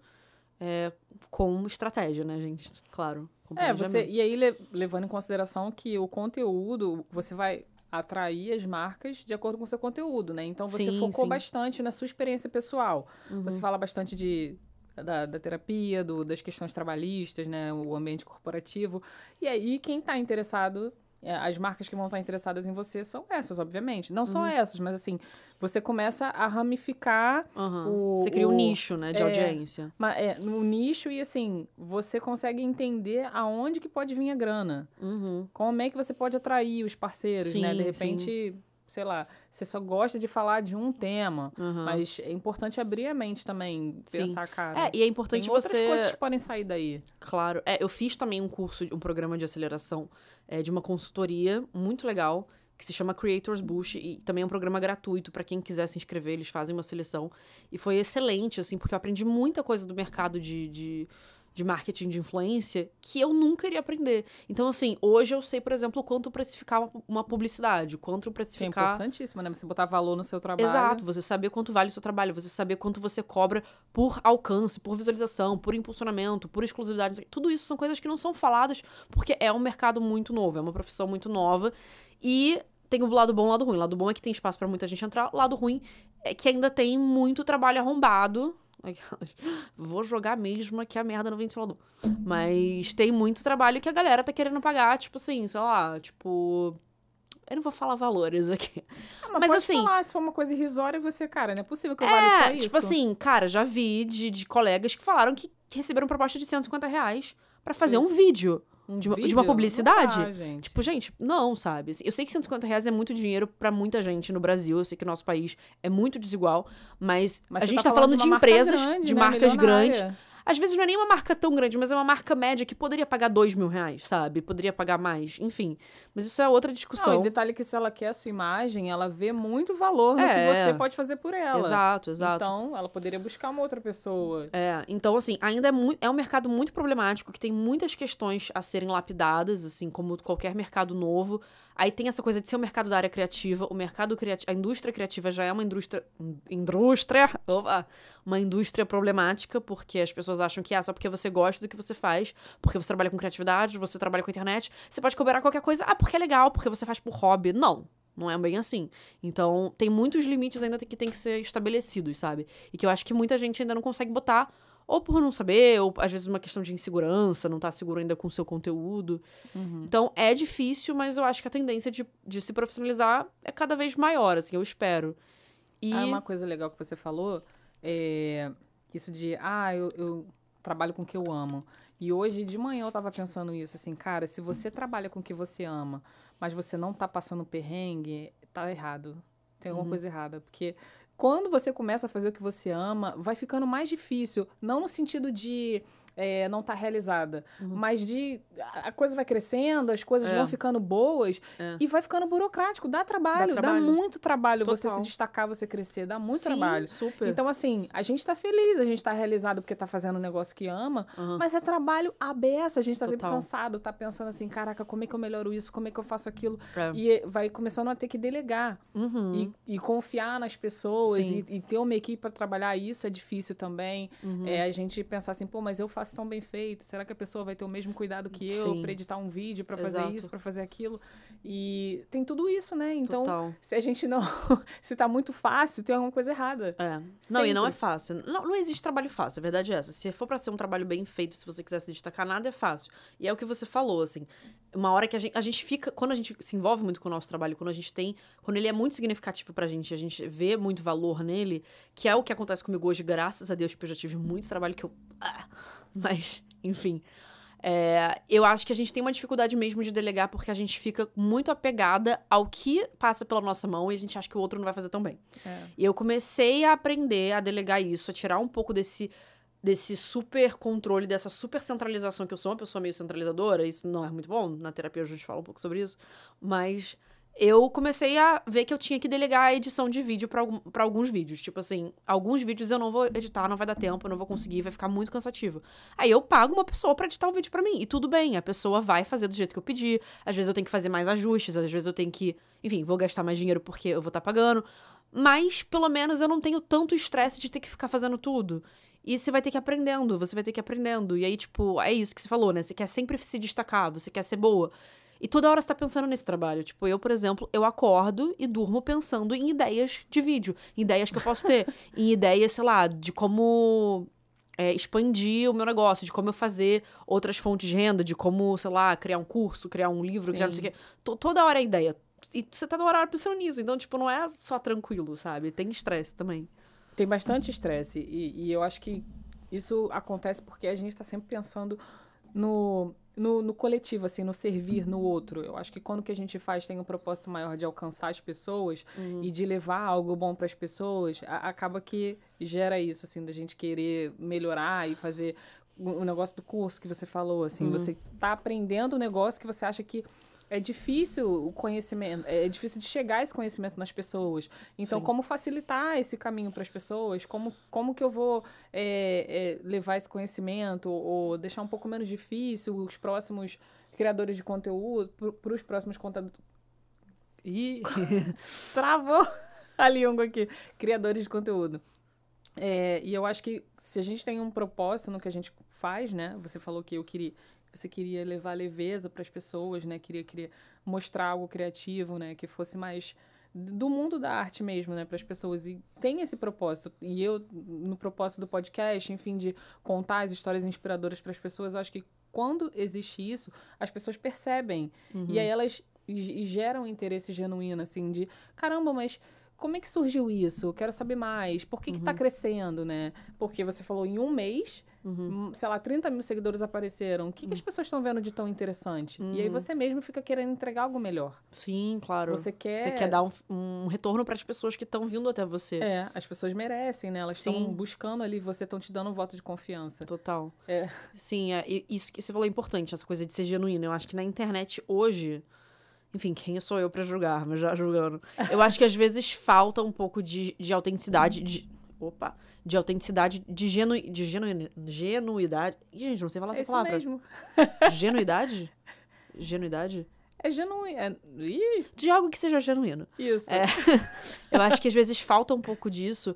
Speaker 2: é, com estratégia, né, gente? Claro.
Speaker 1: É, você. E aí, le- levando em consideração que o conteúdo, você vai atrair as marcas de acordo com o seu conteúdo, né? Então você
Speaker 2: Sim,
Speaker 1: focou
Speaker 2: sim. Uhum.
Speaker 1: bastante na sua experiência pessoal. Você fala bastante de. Da, da terapia, do, das questões trabalhistas, né? O ambiente corporativo. E aí, quem está interessado, é, as marcas que vão estar interessadas em você são essas, obviamente. Não
Speaker 2: Uhum.
Speaker 1: só essas, mas assim, você começa a ramificar
Speaker 2: Aham.
Speaker 1: o-
Speaker 2: Você cria um
Speaker 1: o-
Speaker 2: nicho, né, de
Speaker 1: é,
Speaker 2: audiência.
Speaker 1: É, no nicho e assim, você consegue entender aonde que pode vir a grana.
Speaker 2: Uhum.
Speaker 1: Como é que você pode atrair os parceiros, né? De
Speaker 2: Sim,
Speaker 1: repente, sei lá, você só gosta de falar de um tema.
Speaker 2: Aham.
Speaker 1: Mas é importante abrir a mente também,
Speaker 2: Sim.
Speaker 1: pensar, cara.
Speaker 2: É, e é importante
Speaker 1: tem outras
Speaker 2: você.
Speaker 1: coisas que podem sair daí.
Speaker 2: Claro. É, eu fiz também um curso, um programa de aceleração é, de uma consultoria muito legal, que se chama Creators Boost, e também é um programa gratuito para quem quiser se inscrever, eles fazem uma seleção. E foi excelente, assim, porque eu aprendi muita coisa do mercado de, de, de marketing de influência que eu nunca iria aprender. Então, assim, hoje eu sei, por exemplo, quanto precificar uma, publicidade, quanto
Speaker 1: Que é
Speaker 2: precificar.
Speaker 1: importantíssimo, né? Você botar valor no seu trabalho.
Speaker 2: Exato, você saber quanto vale o seu trabalho, você saber quanto você cobra por alcance, por visualização, por impulsionamento, por exclusividade. Tudo isso são coisas que não são faladas porque é um mercado muito novo, é uma profissão muito nova. E tem o lado bom e o lado ruim. O lado bom é que tem espaço pra muita gente entrar, o lado ruim é que ainda tem muito trabalho arrombado. Aquelas, Vou jogar mesmo aqui a merda no ventilador. Mas tem muito trabalho que a galera tá querendo pagar, tipo assim, sei lá, tipo. Eu não vou falar valores aqui.
Speaker 1: Ah, mas,
Speaker 2: Mas assim-
Speaker 1: falar, se for uma coisa irrisória, você, cara, não é possível que eu valha só
Speaker 2: É,
Speaker 1: isso.
Speaker 2: tipo assim, cara, já vi de, de colegas que falaram que receberam proposta de 150 reais pra fazer um vídeo.
Speaker 1: Um
Speaker 2: de uma- de uma publicidade?
Speaker 1: Dá, gente.
Speaker 2: Tipo, gente, não, sabe? Eu sei que 150 reais é muito dinheiro pra muita gente no Brasil. Eu sei que o nosso país é muito desigual. Mas,
Speaker 1: Mas
Speaker 2: a gente tá, falando de,
Speaker 1: uma marca
Speaker 2: empresas,
Speaker 1: grande,
Speaker 2: de
Speaker 1: né?
Speaker 2: marcas grandes. Às vezes não é nem uma marca tão grande, mas é uma marca média que poderia pagar dois mil reais, sabe? Poderia pagar mais. Enfim. Mas isso é outra
Speaker 1: Não,
Speaker 2: discussão.
Speaker 1: e detalhe que se ela quer a sua imagem, ela vê muito valor no
Speaker 2: É.
Speaker 1: que você pode fazer por ela.
Speaker 2: Exato, exato.
Speaker 1: Então, ela poderia buscar uma outra pessoa.
Speaker 2: É, então, assim, ainda é, mui- é um mercado muito problemático, que tem muitas questões a serem lapidadas, assim, como qualquer mercado novo. Aí tem essa coisa de ser um mercado da área criativa, o mercado criativo, a indústria criativa já é uma indústria, indústria, opa, uma indústria problemática, porque as pessoas acham que é só porque você gosta do que você faz, porque você trabalha com criatividade, você trabalha com internet, você pode cobrar qualquer coisa, ah, porque é legal, porque você faz por hobby. Não, não é bem assim. Então, tem muitos limites ainda que tem que ser estabelecidos, sabe? E que eu acho que muita gente ainda não consegue botar, ou por não saber, ou às vezes uma questão de insegurança, não tá seguro ainda com o seu conteúdo. Então, é difícil, mas eu acho que a tendência de, de se profissionalizar é cada vez maior, assim, eu espero. E.
Speaker 1: Ah, uma coisa legal que você falou é isso de, ah, eu, eu trabalho com o que eu amo. E hoje de manhã eu tava pensando isso, assim, cara, se você trabalha com o que você ama, mas você não tá passando perrengue, tá errado. Tem alguma coisa errada. Porque quando você começa a fazer o que você ama, vai ficando mais difícil. Não no sentido de é, não estar realizada, mas de. A coisa vai crescendo, as coisas
Speaker 2: É.
Speaker 1: vão ficando boas
Speaker 2: É.
Speaker 1: e vai ficando burocrático. Dá trabalho, dá,
Speaker 2: trabalho.
Speaker 1: muito trabalho você se
Speaker 2: Total.
Speaker 1: destacar, você crescer, dá muito
Speaker 2: Sim,
Speaker 1: trabalho.
Speaker 2: super.
Speaker 1: Então, assim, a gente tá feliz, a gente tá realizado porque tá fazendo um negócio que ama, mas é trabalho à beça, a gente tá sempre
Speaker 2: Total.
Speaker 1: cansado, tá pensando assim, caraca, como é que eu melhoro isso, como é que eu faço aquilo?
Speaker 2: É.
Speaker 1: E vai começando a ter que delegar
Speaker 2: Uhum.
Speaker 1: e, e confiar nas pessoas e, e ter uma equipe para trabalhar isso é difícil também.
Speaker 2: Uhum.
Speaker 1: É a gente pensar assim, pô, mas eu faço tão bem feito, será que a pessoa vai ter o mesmo cuidado que eu para editar um vídeo, para fazer isso, para fazer aquilo? E tem tudo isso, né? Então,
Speaker 2: Total.
Speaker 1: se a gente não. se tá muito fácil, tem alguma coisa errada.
Speaker 2: É. Não, e não é fácil. Não, não existe trabalho fácil, a verdade é essa. Se for pra ser um trabalho bem feito, se você quiser se destacar, nada é fácil. E é o que você falou, assim. Uma hora que a gente, a gente fica. Quando a gente se envolve muito com o nosso trabalho, quando a gente tem. Quando ele é muito significativo pra gente, a gente vê muito valor nele, que é o que acontece comigo hoje, graças a Deus, porque eu já tive muito trabalho que eu. Ah, mas, enfim. É, eu acho que a gente tem uma dificuldade mesmo de delegar porque a gente fica muito apegada ao que passa pela nossa mão e a gente acha que o outro não vai fazer tão bem.
Speaker 1: É.
Speaker 2: E eu comecei a aprender a delegar isso, a tirar um pouco desse desse super controle, dessa super centralização que eu sou uma pessoa meio centralizadora, isso não é muito bom, na terapia a gente fala um pouco sobre isso, mas eu comecei a ver que eu tinha que delegar a edição de vídeo pra alguns vídeos. Tipo assim, alguns vídeos eu não vou editar, não vai dar tempo, não vou conseguir, vai ficar muito cansativo. Aí eu pago uma pessoa pra editar o vídeo pra mim. E tudo bem, a pessoa vai fazer do jeito que eu pedi. Às vezes eu tenho que fazer mais ajustes, às vezes eu tenho que. Enfim, vou gastar mais dinheiro porque eu vou estar pagando. Mas, pelo menos, eu não tenho tanto estresse de ter que ficar fazendo tudo. E você vai ter que ir aprendendo, você vai ter que ir aprendendo. E aí, tipo, é isso que você falou, né? Você quer sempre se destacar, você quer ser boa. E toda hora você tá pensando nesse trabalho. Tipo, eu, por exemplo, eu acordo e durmo pensando em ideias de vídeo, em ideias que eu posso ter, em ideias, sei lá, de como é, expandir o meu negócio, de como eu fazer outras fontes de renda, de como, sei lá, criar um curso, criar um livro, criar não sei o quê. To- Toda hora é ideia. E você tá toda hora pensando nisso. Então, tipo, não é só tranquilo, sabe? Tem estresse também.
Speaker 1: Tem bastante estresse. E, e eu acho que isso acontece porque a gente está sempre pensando no, no, no, coletivo, assim, no servir no outro. Eu acho que quando que a gente faz tem um propósito maior de alcançar as pessoas uhum. e de levar algo bom para as pessoas, a, acaba que gera isso, assim, da gente querer melhorar e fazer o negócio do curso que você falou, assim, uhum. você tá aprendendo um negócio que você acha que é difícil o conhecimento, é difícil de chegar esse conhecimento nas pessoas. Então, Sim. como facilitar esse caminho para as pessoas? Como, como que eu vou é, é, levar esse conhecimento ou deixar um pouco menos difícil os próximos criadores de conteúdo, para os próximos conteúdos. Ih, travou a língua aqui. Criadores de conteúdo. É, e eu acho que se a gente tem um propósito no que a gente faz, né? Você falou que eu queria você queria levar leveza para as pessoas, né? Queria, queria mostrar algo criativo, né? Que fosse mais do mundo da arte mesmo, né, para as pessoas. E tem esse propósito. E eu, no propósito do podcast, enfim, de contar as histórias inspiradoras para as pessoas, eu acho que quando existe isso, as pessoas percebem. Uhum. E aí elas geram um interesse genuíno, assim, de caramba, mas como é que surgiu isso? Quero saber mais. Por que, tá uhum. que está crescendo, né? Porque você falou em um mês, uhum. Hum, sei lá, 30 mil seguidores apareceram. O que, que as uhum. pessoas estão vendo de tão interessante? Uhum. E aí uhum. você mesmo fica querendo entregar algo melhor.
Speaker 2: Sim, claro.
Speaker 1: Você quer.
Speaker 2: Você quer dar um, um retorno para as pessoas que estão vindo até você.
Speaker 1: É, as pessoas merecem, né? Elas estão buscando ali, você estão te dando um voto de confiança.
Speaker 2: Total.
Speaker 1: É.
Speaker 2: Sim, é, isso que você falou é importante, essa coisa de ser genuíno. Eu acho que na internet hoje enfim, quem sou eu para julgar, mas já julgando. Eu acho que às vezes falta um pouco de, de autenticidade, de. Opa! De autenticidade, de, genu, de genu, genuidade. Ih, gente, não sei falar é essa palavra.
Speaker 1: Mesmo.
Speaker 2: Genuidade? Genuidade?
Speaker 1: É genuíno. É...
Speaker 2: De algo que seja genuíno.
Speaker 1: Isso.
Speaker 2: É, eu acho que às vezes falta um pouco disso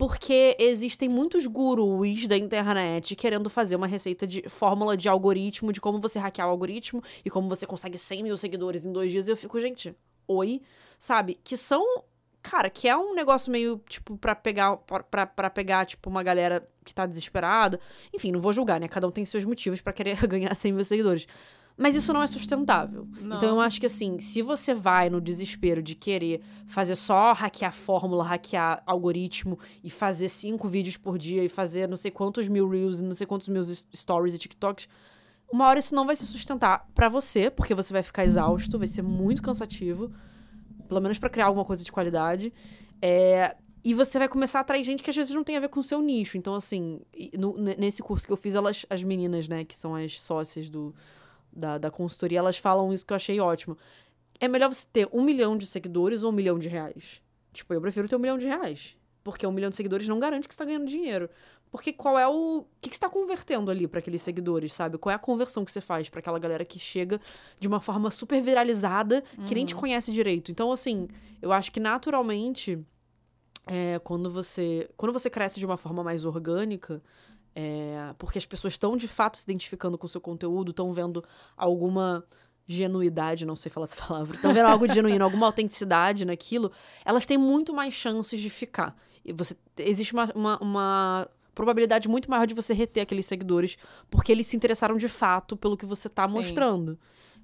Speaker 2: porque existem muitos gurus da internet querendo fazer uma receita de fórmula de algoritmo, de como você hackear o algoritmo e como você consegue 100 mil seguidores em dois dias. E eu fico, gente, oi, sabe? Que são. Cara, que é um negócio meio, tipo, pra pegar, pra, pra pegar, tipo, uma galera que tá desesperada. Enfim, não vou julgar, né? Cada um tem seus motivos para querer ganhar 100 mil seguidores. Mas isso não é sustentável. Não. Então eu acho que assim, se você vai no desespero de querer fazer só hackear fórmula, hackear algoritmo e fazer cinco vídeos por dia e fazer não sei quantos mil reels e não sei quantos mil stories e TikToks, uma hora isso não vai se sustentar para você, porque você vai ficar exausto, vai ser muito cansativo, pelo menos para criar alguma coisa de qualidade. É, e você vai começar a atrair gente que às vezes não tem a ver com o seu nicho. Então, assim, no, nesse curso que eu fiz, elas, as meninas, né, que são as sócias do, da, da consultoria, elas falam isso que eu achei ótimo. É melhor você ter um milhão de seguidores ou um milhão de reais? Tipo, eu prefiro ter um milhão de reais. Porque um milhão de seguidores não garante que você está ganhando dinheiro. Porque qual é o. O que, que você está convertendo ali para aqueles seguidores, sabe? Qual é a conversão que você faz para aquela galera que chega de uma forma super viralizada, que uhum. nem te uhum. conhece direito? Então, assim, eu acho que naturalmente, é, quando você. Quando você cresce de uma forma mais orgânica, é, porque as pessoas estão de fato se identificando com o seu conteúdo, estão vendo alguma genuidade, não sei falar essa palavra, estão vendo algo de genuíno, alguma autenticidade naquilo, elas têm muito mais chances de ficar. E você existe uma, uma, uma probabilidade muito maior de você reter aqueles seguidores, porque eles se interessaram de fato pelo que você está mostrando.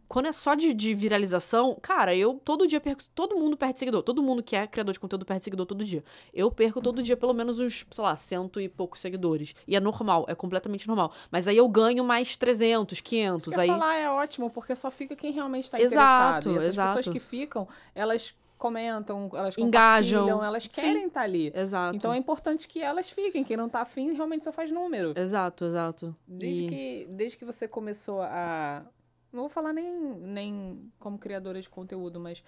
Speaker 2: Quando é só de, de, viralização, cara, eu todo dia perco. Todo mundo perde seguidor. Todo mundo que é criador de conteúdo perde seguidor todo dia. Eu perco todo dia pelo menos uns, sei lá, cento e poucos seguidores. E é normal, é completamente normal. Mas aí eu ganho mais 300, 500. Isso aí...
Speaker 1: falar é ótimo, porque só fica quem realmente está interessado. E essas
Speaker 2: exato.
Speaker 1: pessoas que ficam, elas comentam, elas engajam, elas querem estar tá ali.
Speaker 2: Exato.
Speaker 1: Então é importante que elas fiquem. Quem não está afim realmente só faz número.
Speaker 2: Exato, exato.
Speaker 1: Desde, e... que, desde que você começou a não vou falar nem, nem como criadora de conteúdo, mas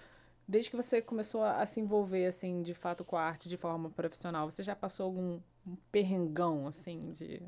Speaker 1: desde que você começou a, a, se envolver, assim, de fato com a arte de forma profissional, você já passou algum um perrengão, assim, de...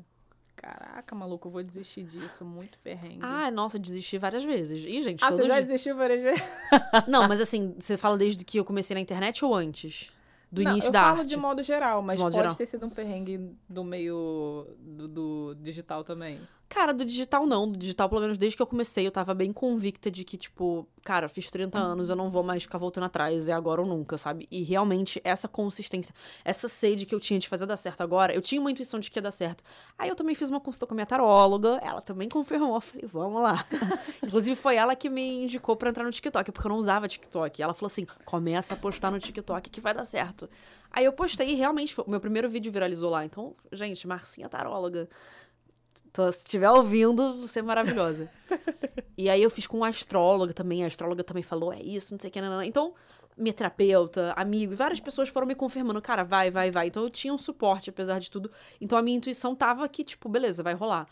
Speaker 1: Caraca, maluco, eu vou desistir disso, muito perrengue.
Speaker 2: Ah, nossa, desisti várias vezes. Ih, gente,
Speaker 1: Ah, você já dia... desistiu várias vezes?
Speaker 2: Não, mas assim, você fala desde que eu comecei na internet ou antes? Do
Speaker 1: Não,
Speaker 2: início da arte?
Speaker 1: Eu falo de modo geral, mas modo pode geral. ter sido um perrengue do meio do, do digital também.
Speaker 2: Cara, do digital não. Do digital, pelo menos desde que eu comecei, eu tava bem convicta de que, tipo, cara, fiz 30 anos, eu não vou mais ficar voltando atrás, é agora ou nunca, sabe? E realmente, essa consistência, essa sede que eu tinha de fazer dar certo agora, eu tinha uma intuição de que ia dar certo. Aí eu também fiz uma consulta com a minha taróloga, ela também confirmou, eu falei, vamos lá. Inclusive, foi ela que me indicou para entrar no TikTok, porque eu não usava TikTok. Ela falou assim: começa a postar no TikTok que vai dar certo. Aí eu postei e realmente, o meu primeiro vídeo viralizou lá. Então, gente, Marcinha taróloga Se estiver ouvindo, você é maravilhosa. e aí eu fiz com uma astróloga também, a astróloga também falou, é isso, não sei o que, não, não. Então, minha terapeuta, amigos, várias pessoas foram me confirmando, cara, vai, vai, vai. Então eu tinha um suporte, apesar de tudo. Então a minha intuição tava que, tipo, beleza, vai rolar.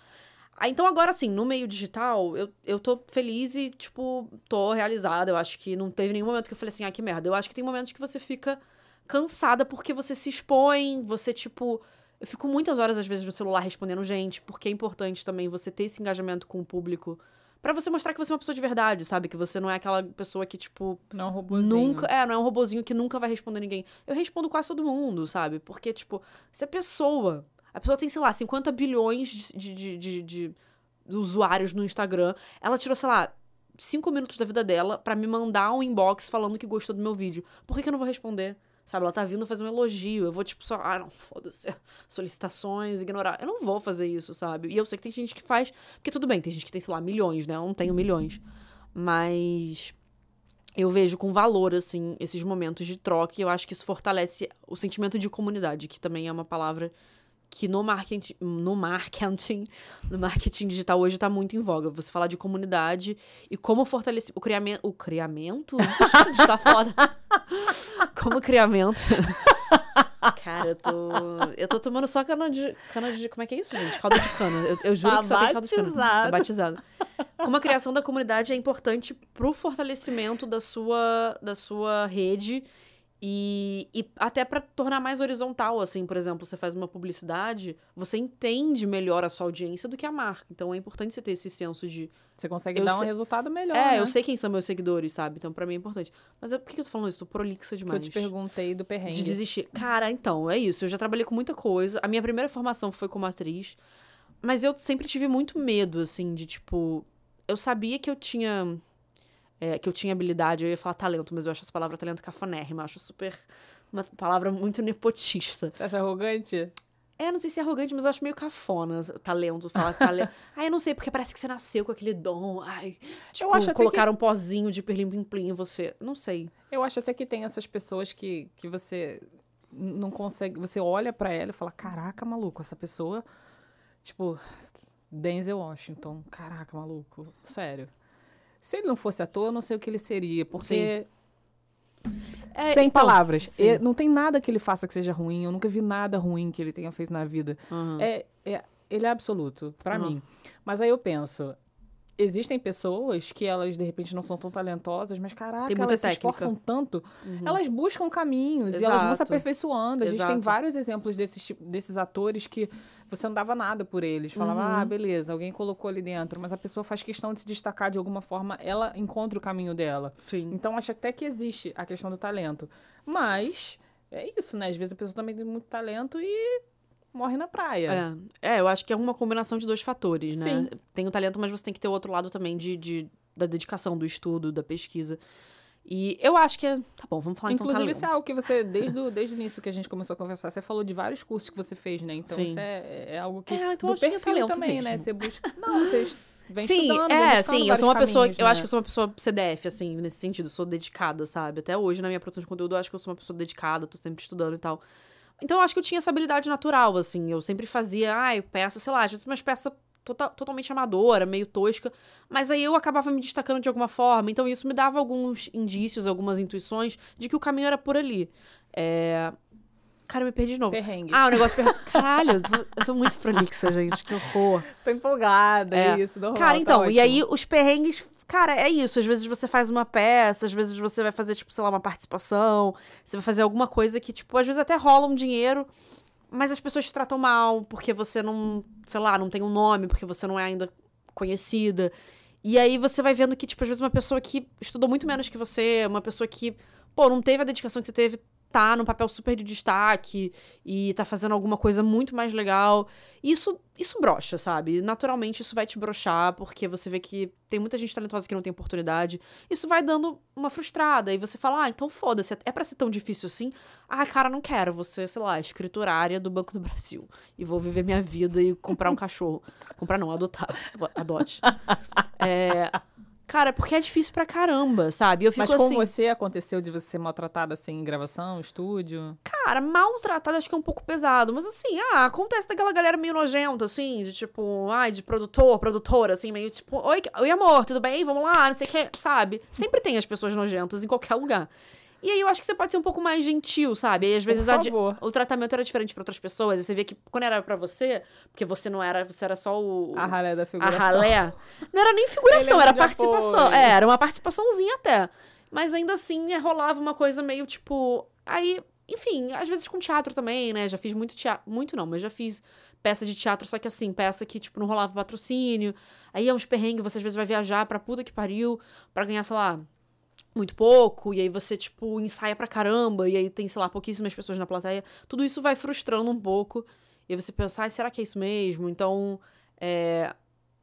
Speaker 2: Ah, então agora, assim, no meio digital, eu, eu tô feliz e, tipo, tô realizada. Eu acho que não teve nenhum momento que eu falei assim, ah, que merda. Eu acho que tem momentos que você fica cansada porque você se expõe, você, tipo. Eu fico muitas horas, às vezes, no celular respondendo gente, porque é importante também você ter esse engajamento com o público. Pra você mostrar que você é uma pessoa de verdade, sabe? Que você não é aquela pessoa que, tipo.
Speaker 1: Não é um robozinho.
Speaker 2: Nunca. É, não é um robozinho que nunca vai responder ninguém. Eu respondo quase todo mundo, sabe? Porque, tipo, se a pessoa. A pessoa tem, sei lá, 50 bilhões de, de, de, de, de usuários no Instagram. Ela tirou, sei lá, cinco minutos da vida dela para me mandar um inbox falando que gostou do meu vídeo. Por que, que eu não vou responder? Sabe, ela tá vindo fazer um elogio. Eu vou, tipo, só. Ah, não, foda-se. Solicitações, ignorar. Eu não vou fazer isso, sabe? E eu sei que tem gente que faz. Porque tudo bem, tem gente que tem, sei lá, milhões, né? Eu não tenho milhões. Mas. Eu vejo com valor, assim, esses momentos de troca. E eu acho que isso fortalece o sentimento de comunidade, que também é uma palavra que no marketing, no marketing, no marketing digital hoje está muito em voga. Você falar de comunidade e como fortalecer o criamento, o criamento, está foda. como criamento. Cara, eu tô. Eu tô tomando só cana de. Cana de. Como é que é isso, gente? Caldo de cana. Eu, eu juro
Speaker 1: Tá
Speaker 2: que só tem caldo de cana.
Speaker 1: batizado.
Speaker 2: Tá batizado. Como a criação da comunidade é importante pro fortalecimento da sua, da sua rede e, e até pra tornar mais horizontal, assim, por exemplo, você faz uma publicidade, você entende melhor a sua audiência do que a marca. Então é importante você ter esse senso de.
Speaker 1: Você consegue dar um
Speaker 2: sei-
Speaker 1: resultado melhor.
Speaker 2: é,
Speaker 1: né?
Speaker 2: eu sei quem são meus seguidores, sabe? Então pra mim é importante. Mas eu, por que que eu tô falando isso? Tô prolixa
Speaker 1: que
Speaker 2: demais.
Speaker 1: eu te perguntei do perrengue.
Speaker 2: De desistir. Cara, então, é isso. Eu já trabalhei com muita coisa. A minha primeira formação foi como atriz. Mas eu sempre tive muito medo, assim, de tipo. Eu sabia que eu tinha. É, que eu tinha habilidade, eu ia falar talento, mas eu acho essa palavra talento cafonérrima. Eu acho super. Uma palavra muito nepotista.
Speaker 1: Você acha arrogante?
Speaker 2: É, não sei se é arrogante, mas eu acho meio cafona talento, falar talento. Ai, eu não sei, porque parece que você nasceu com aquele dom. Ai, tipo,
Speaker 1: acho até
Speaker 2: colocaram um pozinho de perlim em você. Não sei.
Speaker 1: Eu acho até que tem essas pessoas que, que você não consegue. Você olha pra ela e fala: Caraca, maluco, essa pessoa. Tipo, Denzel Washington. Caraca, maluco. Sério. Se ele não fosse ator, eu não sei o que ele seria. Porque.
Speaker 2: É,
Speaker 1: Sem
Speaker 2: então,
Speaker 1: palavras. E não tem nada que ele faça que seja ruim. Eu nunca vi nada ruim que ele tenha feito na vida.
Speaker 2: Aham.
Speaker 1: É, é, ele é absoluto, pra
Speaker 2: Uhum.
Speaker 1: mim. Mas aí eu penso. Existem pessoas que elas, de repente, não são tão talentosas, mas caraca,
Speaker 2: Tem
Speaker 1: elas se
Speaker 2: técnica. Uhum.
Speaker 1: esforçam tanto. Elas buscam caminhos e elas vão se
Speaker 2: Exato.
Speaker 1: aperfeiçoando. A gente tem
Speaker 2: Exato.
Speaker 1: vários exemplos desses, desses atores que você não dava nada por eles. Falava,
Speaker 2: Uhum.
Speaker 1: ah, beleza, alguém colocou ali dentro, mas a pessoa faz questão de se destacar de alguma forma, ela encontra o caminho dela.
Speaker 2: Sim.
Speaker 1: Então, acho até que existe a questão do talento. Mas, é isso, né? Às vezes a pessoa também tem muito talento e morre na praia.
Speaker 2: É, é, eu acho que é uma combinação de dois fatores, né?
Speaker 1: Sim.
Speaker 2: Tem o talento, mas você tem que ter o outro lado também de, de- da dedicação, do estudo, da pesquisa. E eu acho que é. Tá bom, vamos falar
Speaker 1: Inclusive,
Speaker 2: então
Speaker 1: isso é algo que você, desde o, desde o início que a gente começou a conversar, você falou de vários cursos que você fez, né? Então,
Speaker 2: Sim.
Speaker 1: isso é, é algo que.
Speaker 2: É, então
Speaker 1: do
Speaker 2: acho que é
Speaker 1: perfil
Speaker 2: talento
Speaker 1: também, né?
Speaker 2: mesmo.
Speaker 1: Você busca. Não, vocês vêm
Speaker 2: sim,
Speaker 1: estudando,
Speaker 2: é, sim, eu sou uma pessoa.
Speaker 1: caminhos,
Speaker 2: Eu
Speaker 1: né?
Speaker 2: acho que eu sou uma pessoa CDF, assim, nesse sentido, sou dedicada, sabe? Até hoje, na minha produção de conteúdo, eu acho que eu sou uma pessoa dedicada, tô sempre estudando e tal. Então eu acho que eu tinha essa habilidade natural, assim. Eu sempre fazia, ai, peça, sei lá, às vezes umas peças tota- totalmente amadora, meio tosca. Mas aí eu acabava me destacando de alguma forma. Então isso me dava alguns indícios, algumas intuições de que o caminho era por ali. É... Cara, eu me perdi de novo.
Speaker 1: Perrengue.
Speaker 2: Ah, o negócio. Per... Caralho, eu tô, eu tô muito prolixa, gente. Que horror.
Speaker 1: Tô empolgada,
Speaker 2: É.
Speaker 1: isso. Normal,
Speaker 2: Cara,
Speaker 1: tá
Speaker 2: então, e
Speaker 1: ótimo.
Speaker 2: aí os perrengues. Cara, é isso. Às vezes você faz uma peça, às vezes você vai fazer, tipo, sei lá, uma participação. Você vai fazer alguma coisa que, tipo, às vezes até rola um dinheiro, mas as pessoas te tratam mal porque você não, sei lá, não tem um nome, porque você não é ainda conhecida. E aí você vai vendo que, tipo, às vezes uma pessoa que estudou muito menos que você, uma pessoa que, pô, não teve a dedicação que você teve, tá num papel super de destaque e tá fazendo alguma coisa muito mais legal. Isso, isso brocha, sabe? Naturalmente isso vai te brochar, porque você vê que tem muita gente talentosa que não tem oportunidade. Isso vai dando uma frustrada. E você fala, ah, então foda-se, é pra ser tão difícil assim? Ah, cara, não quero. Você, sei lá, escriturária do Banco do Brasil. E vou viver minha vida e comprar um cachorro. Comprar não, adotar. Adote. É. Cara, porque é difícil pra caramba, sabe? Eu fico
Speaker 1: Mas com
Speaker 2: assim.
Speaker 1: você aconteceu de você ser maltratada assim em gravação, estúdio?
Speaker 2: Cara, maltratado acho que é um pouco pesado. Mas assim, ah, acontece daquela galera meio nojenta, assim, de tipo, ai, de produtor, produtora, assim, meio tipo, oi, oi amor, tudo bem? Vamos lá, não sei o que, sabe? Sempre tem as pessoas nojentas em qualquer lugar. E aí eu acho que você pode ser um pouco mais gentil, sabe? E às vezes a o tratamento era diferente pra outras pessoas. E você vê que quando era pra você, porque você não era, você era só o.
Speaker 1: A ralé da
Speaker 2: a
Speaker 1: figuração.
Speaker 2: ralé. Não era nem figuração, era
Speaker 1: de
Speaker 2: participação. É, era uma participaçãozinha até. Mas ainda assim, é, rolava uma coisa meio tipo. Aí, enfim, às vezes com teatro também, né? Já fiz muito teatro. Muito não, mas já fiz peça de teatro, só que assim, peça que, tipo, não rolava patrocínio. Aí é uns perrengues, você às vezes vai viajar pra puta que pariu pra ganhar, sei lá. Muito pouco, e aí você, tipo, ensaia pra caramba, e aí tem, sei lá, pouquíssimas pessoas na plateia. Tudo isso vai frustrando um pouco. E aí você pensa, ai, será que é isso mesmo? Então, é,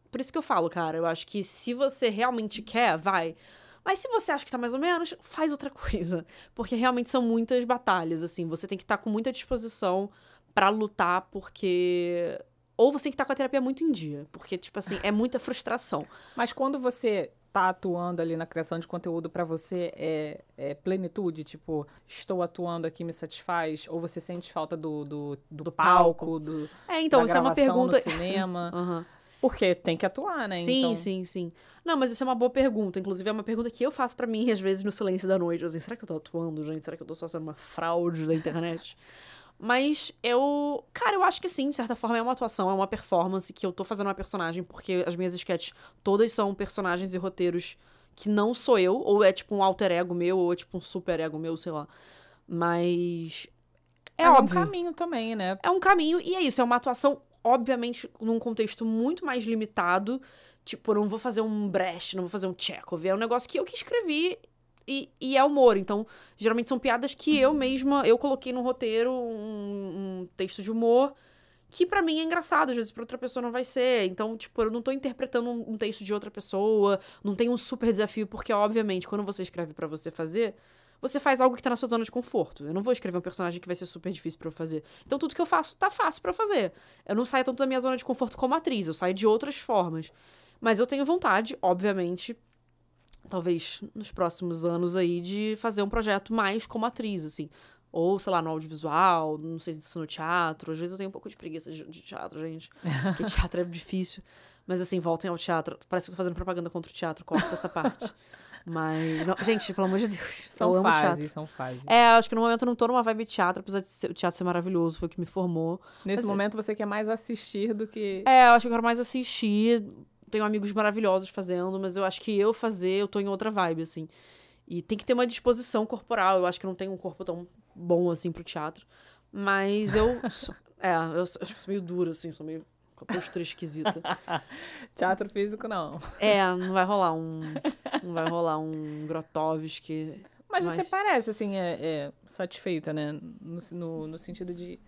Speaker 2: por isso que eu falo, cara, eu acho que se você realmente quer, vai. Mas se você acha que tá mais ou menos, faz outra coisa. Porque realmente são muitas batalhas, assim. Você tem que estar com muita disposição pra lutar, porque. Ou você tem que estar com a terapia muito em dia. Porque, tipo assim, é muita frustração.
Speaker 1: Mas quando você tá atuando ali na criação de conteúdo pra você é, é plenitude, tipo, estou atuando aqui me satisfaz, ou você sente falta do, do, do,
Speaker 2: Do
Speaker 1: palco, do
Speaker 2: É, então, isso é uma pergunta.
Speaker 1: no cinema,
Speaker 2: Aham.
Speaker 1: porque tem que atuar, né?
Speaker 2: Sim,
Speaker 1: então,
Speaker 2: sim, sim. Não, mas isso é uma boa pergunta. Inclusive, é uma pergunta que eu faço pra mim, às vezes, no silêncio da noite. Assim, será que eu tô atuando, gente? Será que eu tô só sendo uma fraude da internet? Mas eu. Cara, eu acho que sim, de certa forma é uma atuação, é uma performance que eu tô fazendo uma personagem, porque as minhas sketches todas são personagens e roteiros que não sou eu, ou é tipo um alter ego meu, ou é tipo um super ego meu, sei lá. Mas. É
Speaker 1: Mas
Speaker 2: óbvio.
Speaker 1: um caminho também, né?
Speaker 2: É um caminho, e é isso, é uma atuação, obviamente, num contexto muito mais limitado. Tipo, eu não vou fazer um Brecht, não vou fazer um Chekhov. É um negócio que eu que escrevi e, e é humor. Então, geralmente são piadas que eu mesma, eu coloquei no roteiro um, um texto de humor que pra mim é engraçado, às vezes pra outra pessoa não vai ser. Então, tipo, eu não tô interpretando um, um texto de outra pessoa, não tem um super desafio, porque, obviamente, quando você escreve pra você fazer, você faz algo que tá na sua zona de conforto. Eu não vou escrever um personagem que vai ser super difícil pra eu fazer. Então, tudo que eu faço tá fácil pra eu fazer. Eu não saio tanto da minha zona de conforto como atriz, eu saio de outras formas. Mas eu tenho vontade, obviamente, talvez nos próximos anos aí, de fazer um projeto mais como atriz, assim. Ou, sei lá, no audiovisual, não sei se isso no teatro. Às vezes eu tenho um pouco de preguiça de, de teatro, gente. Porque teatro é difícil. Mas assim, voltem ao teatro. Parece que eu tô fazendo propaganda contra o teatro, corta essa parte. Mas. não- gente, pelo amor de Deus.
Speaker 1: São fases, são fases.
Speaker 2: É, acho que no momento eu não tô numa vibe teatro, apesar de ser- o teatro ser maravilhoso, foi o que me formou.
Speaker 1: Nesse
Speaker 2: mas-
Speaker 1: momento você quer mais assistir do que.
Speaker 2: É, eu acho que eu quero mais assistir. Tenho amigos maravilhosos fazendo, mas eu acho que eu fazer, eu tô em outra vibe, assim. E tem que ter uma disposição corporal. Eu acho que não tenho um corpo tão bom assim pro teatro. Mas eu. sou- é, eu acho que sou meio dura, assim, sou meio com a postura esquisita.
Speaker 1: Teatro físico, não.
Speaker 2: É, não vai rolar um. Não vai rolar um Grotowski.
Speaker 1: Mas,
Speaker 2: Mas-
Speaker 1: você parece, assim, é, é satisfeita, né? No, no, no sentido de.